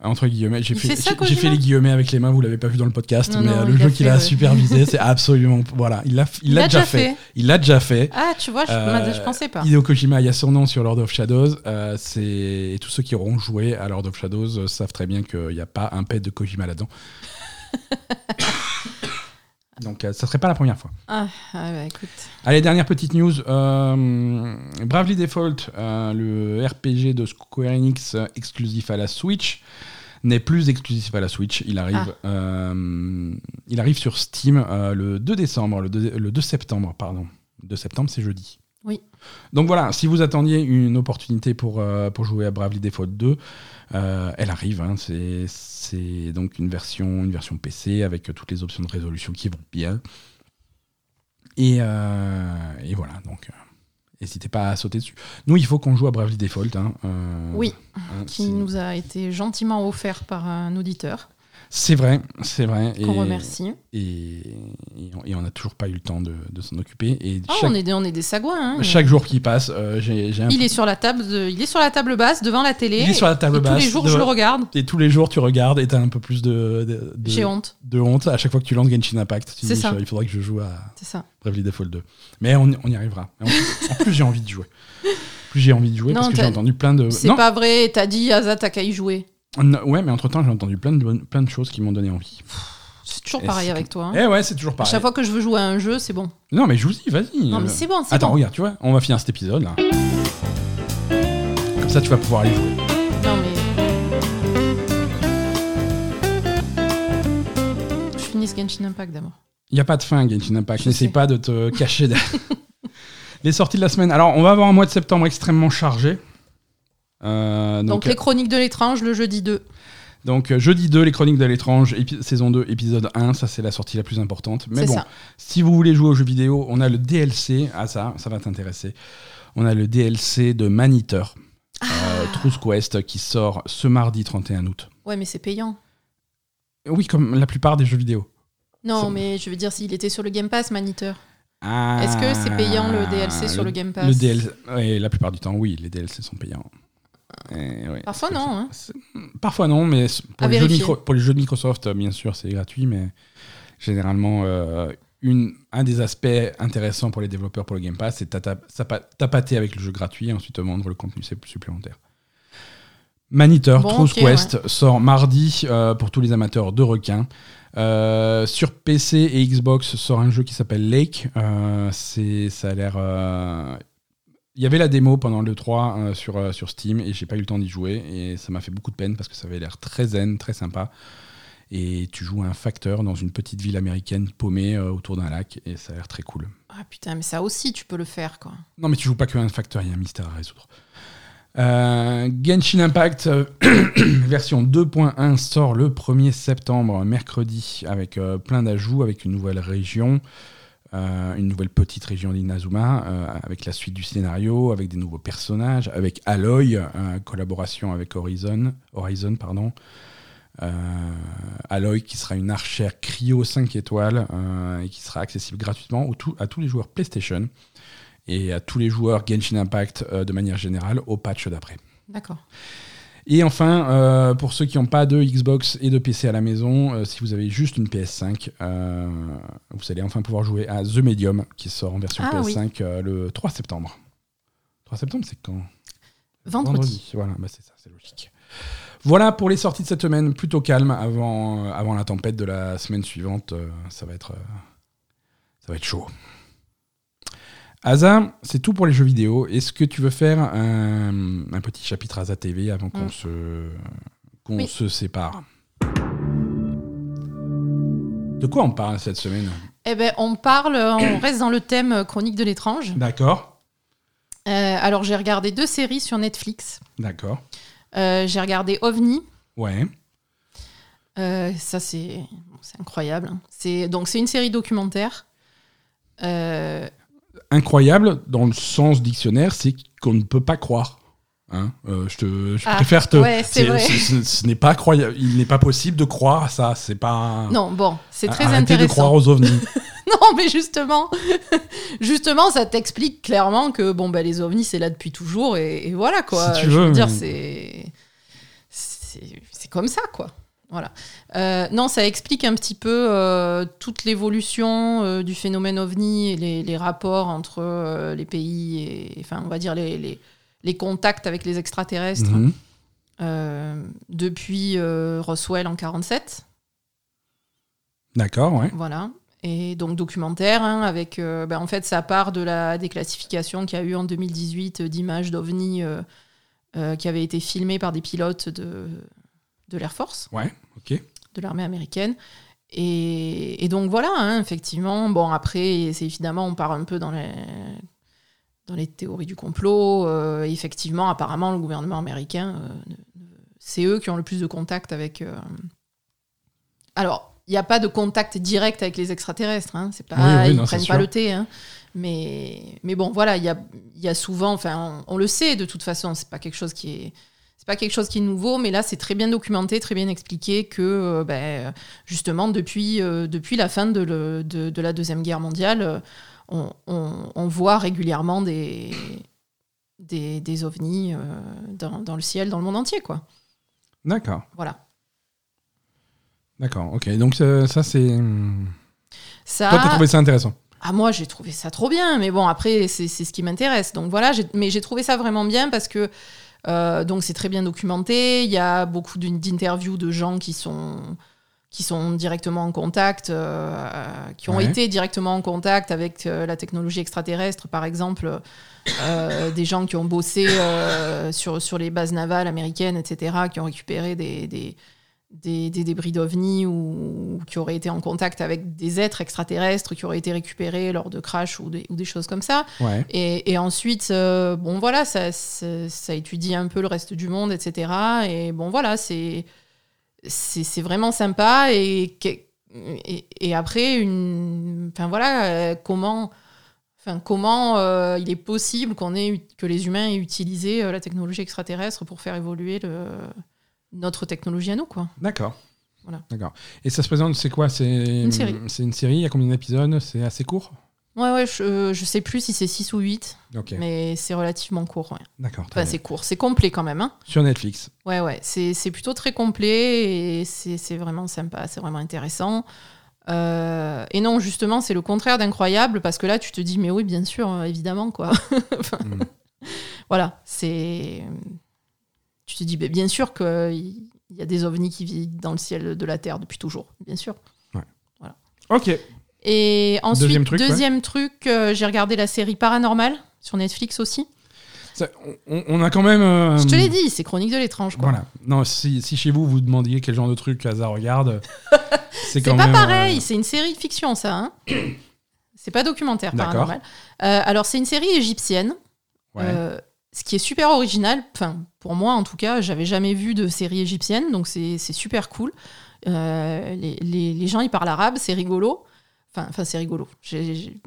Entre guillemets, j'ai fait, j'ai- fait les guillemets avec les mains, vous l'avez pas vu dans le podcast, Non, mais non, euh, le jeu qu'il a ouais. supervisé, c'est absolument. Voilà, il l'a il déjà fait. Il l'a déjà fait. Ah, tu vois, je, Euh, je pensais pas. Hideo Kojima, il y a son nom sur Lord of Shadows. euh, c'est et tous ceux qui auront joué à Lord of Shadows euh, savent très bien qu'il n'y a pas un pet de Kojima là-dedans. Donc, euh, ça serait pas la première fois. Ah, ah bah, écoute. Allez, dernière petite news. euh, Bravely Default, euh, le RPG de Square Enix exclusif à la Switch, n'est plus exclusif à la Switch. Il arrive, euh, il arrive sur Steam euh, le 2 décembre, le 2, le 2 septembre, pardon. Le 2 septembre, c'est jeudi. Oui. Donc voilà, si vous attendiez une opportunité pour, euh, pour jouer à Bravely Default 2, euh, elle arrive. hein. c'est, donc une version, une version PC avec toutes les options de résolution qui vont bien. Et, euh, et voilà, donc n'hésitez pas à sauter dessus. Nous, il faut qu'on joue à Bravely Default. hein, euh, Oui, hein, qui nous a été gentiment offert par un auditeur, C'est vrai, c'est vrai. qu'on remercie. Et, et on- et on n'a toujours pas eu le temps de, de s'en occuper. Et Ah, chaque, on, est des, on est des sagouins. hein. chaque jour qui passe, euh, j'ai un Il est sur la table, de- il est sur la table basse devant la télé. Il est sur la table et basse. Tous les jours, de- je le regarde. Et tous les jours, tu regardes et tu as un peu plus de, J'ai honte. de honte à chaque fois que tu lances Genshin Impact. Tu C'est dis, ça. il faudrait que je joue à C'est ça. Bravely Default 2. Mais on, on y arrivera. En plus, en plus, j'ai envie de jouer. Plus j'ai envie de jouer Non, parce que j'ai t'as- entendu plein de. C'est pas vrai. T'as dit, Asa, t'as qu'à y jouer. Non, ouais, mais entre temps, j'ai entendu plein de, bonnes- plein de choses qui m'ont donné envie. C'est toujours pareil avec toi. hein. Eh ouais, c'est toujours À pareil. chaque fois que je veux jouer à un jeu, c'est bon. Non, mais joue-y, vas-y. Non, Euh, mais c'est bon, c'est Attends, bon. regarde, tu vois, on va finir cet épisode là. Comme ça, tu vas pouvoir aller jouer. Non, mais. Je finisse Genshin Impact d'abord. Il n'y a pas de fin, Genshin Impact. Je N'essaye sais. pas de te cacher derrière. Les sorties de la semaine. Alors, on va avoir un mois de septembre extrêmement chargé. Euh, Donc, donc, les chroniques de l'étrange, le jeudi 2. donc, euh, jeudi 2, les Chroniques de l'étrange, saison 2, épisode 1. Ça, c'est la sortie la plus importante. Mais bon, ça. si vous voulez jouer aux jeux vidéo, on a le DLC. Ah, ça, ça va t'intéresser. On a le DLC de Maneater. euh, Truth Quest, qui sort ce mardi 31 août. Ouais, mais c'est payant. Oui, comme la plupart des jeux vidéo. Non, mais je veux dire, s'il était sur le Game Pass, Maniteur. Est-ce que c'est payant le DLC sur le, Game Pass Le DLC, la plupart du temps, oui, les DLC sont payants. Parfois non. Hein. Parfois non, mais pour les, jeux de pour les, jeux de Microsoft, bien sûr, c'est gratuit, mais généralement, euh, une, un des aspects intéressants pour les développeurs pour le Game Pass, c'est tapater avec le jeu gratuit et ensuite vendre le contenu supplémentaire. Maniteur, bon, Quest sort mardi euh, pour tous les amateurs de requins. Euh, sur PC et Xbox sort un jeu qui s'appelle Lake. c'est, ça a l'air il y avait la démo pendant le 3 euh, sur, euh, sur Steam et j'ai pas eu le temps d'y jouer et ça m'a fait beaucoup de peine parce que ça avait l'air très zen, très sympa. Et tu joues un facteur dans une petite ville américaine paumée euh, autour d'un lac et ça a l'air très cool. Ah putain, mais ça aussi tu peux le faire quoi. Non, mais tu joues pas que un facteur, il y a un mystère à résoudre. Genshin Impact version 2.1 sort le 1er septembre, mercredi, avec plein d'ajouts, avec une nouvelle région, euh, une nouvelle petite région d'Inazuma, euh, avec la suite du scénario, avec des nouveaux personnages, avec Aloy, euh, collaboration avec Horizon, Horizon pardon. Aloy qui sera une archère cryo 5 étoiles et qui sera accessible gratuitement à tous les joueurs PlayStation et à tous les joueurs Genshin Impact de manière générale au patch d'après. D'accord. Et enfin, euh, pour ceux qui n'ont pas de Xbox et de PC à la maison, euh, si vous avez juste une PS5, euh, vous allez enfin pouvoir jouer à The Medium, qui sort en version ah PS5 le 3 septembre. 3 septembre, c'est quand? Vendredi. Voilà, bah, c'est ça, c'est logique. Voilà pour les sorties de cette semaine, plutôt calme avant, avant la tempête de la semaine suivante. ça va être, ça va être chaud. Asa, c'est tout pour les jeux vidéo. Est-ce que tu veux faire un, petit chapitre Asa TV avant qu'on mm. se, qu'on se sépare? De quoi on parle cette semaine? Eh ben, on parle, on reste dans le thème chronique de l'étrange. D'accord. Euh, alors, j'ai regardé deux séries sur Netflix. D'accord. Euh, j'ai regardé OVNI. Ouais. Euh, ça, c'est incroyable. C'est donc c'est une série documentaire. Euh, incroyable dans le sens dictionnaire, c'est qu'on ne peut pas croire. Hein euh, je, te, je ah, préfère te. Ouais, ce, n'est pas croyable. Il n'est pas possible de croire à ça. C'est pas. Non, bon, c'est très intéressant. de croire aux ovnis. non, mais justement, justement, ça t'explique clairement que bon, bah, les ovnis, c'est là depuis toujours et, voilà quoi. Si tu veux, veux dire, c'est c'est comme ça quoi. Voilà. Euh, non, ça explique un petit peu euh, toute l'évolution euh, du phénomène ovni et les, rapports entre les pays et, enfin, on va dire les, les, contacts avec les extraterrestres mhm. depuis Roswell en 47. D'accord, ouais. Voilà. Et donc documentaire, hein, avec, ben, en fait, ça part de la déclassification qu'il y a eu en 2018 d'images d'ovnis qui avaient été filmées par des pilotes de de l'Air Force. Ouais, ok. De l'armée américaine. Et, donc voilà, hein, effectivement. Bon, après, c'est évidemment, on part un peu dans les, dans les théories du complot. Euh, effectivement, apparemment, le gouvernement américain, euh, c'est eux qui ont le plus de contact avec. Euh, alors, il n'y a pas de contact direct avec les extraterrestres. Hein, c'est pas, ils ne prennent pas le thé. Hein. mais, mais bon, voilà, il y a, y a, souvent, enfin, on, on, le sait de toute façon, c'est pas quelque chose qui est c'est pas quelque chose qui est nouveau, mais là c'est très bien documenté, très bien expliqué que euh, ben, justement depuis, euh, depuis la fin de, de, la Deuxième Guerre mondiale, on, on, voit régulièrement des, des, des ovnis euh, dans, dans, le ciel, dans le monde entier. quoi. D'accord. Voilà. D'accord, ok. Donc ça c'est... Ça... Toi, t'as trouvé ça intéressant ah, moi, j'ai trouvé ça trop bien, mais bon, après, c'est ce qui m'intéresse. Donc voilà, mais j'ai trouvé ça vraiment bien parce que euh, donc c'est très bien documenté. Il y a beaucoup d'interviews de gens qui sont qui sont directement en contact, euh, qui ont été directement en contact avec euh, la technologie extraterrestre, par exemple, des gens qui ont bossé sur, sur les bases navales américaines, etc., qui ont récupéré des, des des, débris d'OVNI ou, qui auraient été en contact avec des êtres extraterrestres qui auraient été récupérés lors de crash ou des, ou des choses comme ça. Et, ensuite, euh, bon voilà, ça, ça, étudie un peu le reste du monde, etc. Et bon voilà, c'est c'est vraiment sympa et, et, après une enfin voilà euh, comment Enfin, comment euh, il est possible qu'on ait, que les humains aient utilisé la technologie extraterrestre pour faire évoluer le, notre technologie à nous, quoi. D'accord. Voilà. D'accord. Et ça se présente, c'est quoi? C'est Une série. C'est une série, il y a combien d'épisodes? C'est assez court? Ouais, ouais, je, je sais plus si c'est 6 ou 8, Ok. mais c'est relativement court, ouais. D'accord. Enfin, c'est court, c'est complet quand même, hein. Sur Netflix. Ouais, ouais, c'est plutôt très complet et c'est vraiment sympa, c'est vraiment intéressant. Euh, et non, justement, c'est le contraire d'incroyable parce que là, tu te dis, mais oui, bien sûr, euh, évidemment, quoi. Enfin, Mm. Voilà, c'est. Tu te dis, mais bien sûr qu'il y a des ovnis qui vivent dans le ciel de la Terre depuis toujours, bien sûr. Ok. Et ensuite, Deuxième truc, ouais. deuxième truc, euh, j'ai regardé la série Paranormal sur Netflix aussi. Ça- on, on a quand même. euh, Je te l'ai dit, c'est Chronique de l'étrange. Voilà. Non, si, si chez vous, vous demandiez quel genre de truc Asa regarde, c'est C'est quand pas même. pareil, euh, c'est une série de fiction, ça. Hein c'est pas documentaire, paranormal. Euh, alors, c'est une série égyptienne. ouais. Ce qui est super original, enfin, pour moi en tout cas, j'avais jamais vu de série égyptienne, donc c'est super cool. Euh, les, les- les gens, ils parlent arabe, c'est rigolo. Enfin, enfin c'est rigolo.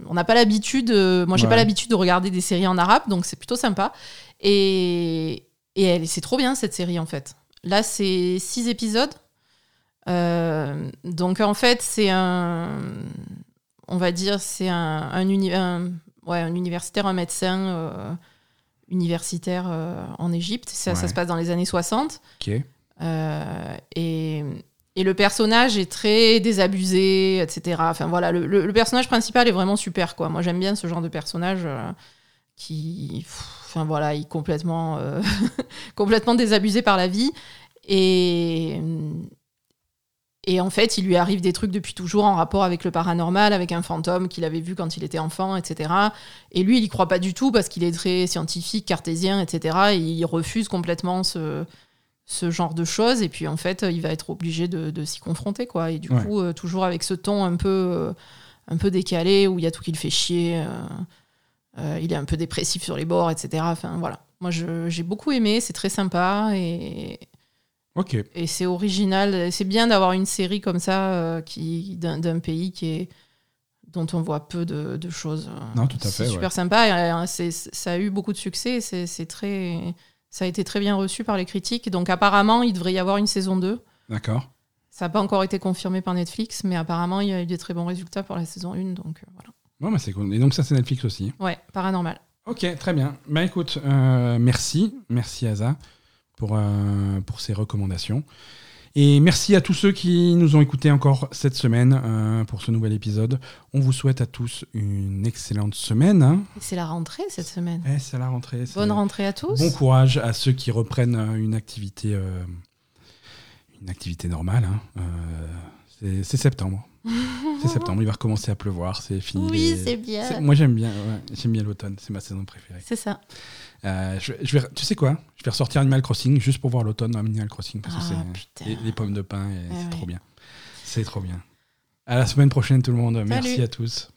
On n'a pas l'habitude, euh, moi j'ai Ouais. pas l'habitude de regarder des séries en arabe, donc c'est plutôt sympa. Et, et elle- c'est trop bien cette série en fait. Là, c'est six épisodes. Euh, donc en fait, c'est un, on va dire, c'est un, un, uni- un- ouais, un universitaire, un médecin universitaire euh, en Égypte. Ça, se passe dans les années 60. Ok. Euh, et, et le personnage est très désabusé, etc. Enfin voilà, le, le- le personnage principal est vraiment super, quoi. Moi, j'aime bien ce genre de personnage euh, qui, pff, enfin voilà, il est complètement, euh, complètement désabusé par la vie. Et, et en fait, il lui arrive des trucs depuis toujours en rapport avec le paranormal, avec un fantôme qu'il avait vu quand il était enfant, etc. Et lui, il y croit pas du tout parce qu'il est très scientifique, cartésien, etc. Et il refuse complètement ce, ce genre de choses. Et puis, en fait, il va être obligé de, de s'y confronter, quoi. Et du Ouais. coup, euh, toujours avec ce ton un peu, euh, un peu décalé où il y a tout qui le fait chier. euh, il est un peu dépressif sur les bords, etc. Enfin, voilà. Moi, j'ai beaucoup aimé. C'est très sympa et, Ok. et c'est original. C'est bien d'avoir une série comme ça euh, qui d'un pays qui est dont on voit peu de, de choses. Non, tout à fait, C'est super ouais. sympa. et, euh, ça a eu beaucoup de succès. C'est très, ça a été très bien reçu par les critiques. Donc apparemment, il devrait y avoir une saison 2. D'accord. Ça n'a pas encore été confirmé par Netflix, mais apparemment, il y a eu des très bons résultats pour la saison 1. Donc euh, voilà. Bon, bah, c'est cool. Et donc, ça, c'est Netflix aussi. Ouais, paranormal. Ok, très bien. Bah écoute, euh, merci. Merci Asa pour, euh, pour ces recommandations. Et merci à tous ceux qui nous ont écoutés encore cette semaine euh, pour ce nouvel épisode. On vous souhaite à tous une excellente semaine. hein. C'est la rentrée cette semaine. Eh, c'est la rentrée. Bonne rentrée à tous. Bon courage à ceux qui reprennent euh, une activité, euh, une activité normale. hein. Euh, c'est- septembre. c'est septembre, il va recommencer à pleuvoir, c'est fini. Oui, les- c'est bien. Moi j'aime bien, ouais, j'aime bien l'automne, c'est ma saison préférée. C'est ça. Euh, je, je vais, tu sais quoi? Je vais ressortir Animal Crossing juste pour voir l'automne dans Animal Crossing parce que Ah, c'est les, les pommes de pin et Eh c'est oui. trop bien. C'est trop bien. À la semaine prochaine tout le monde. Merci à tous.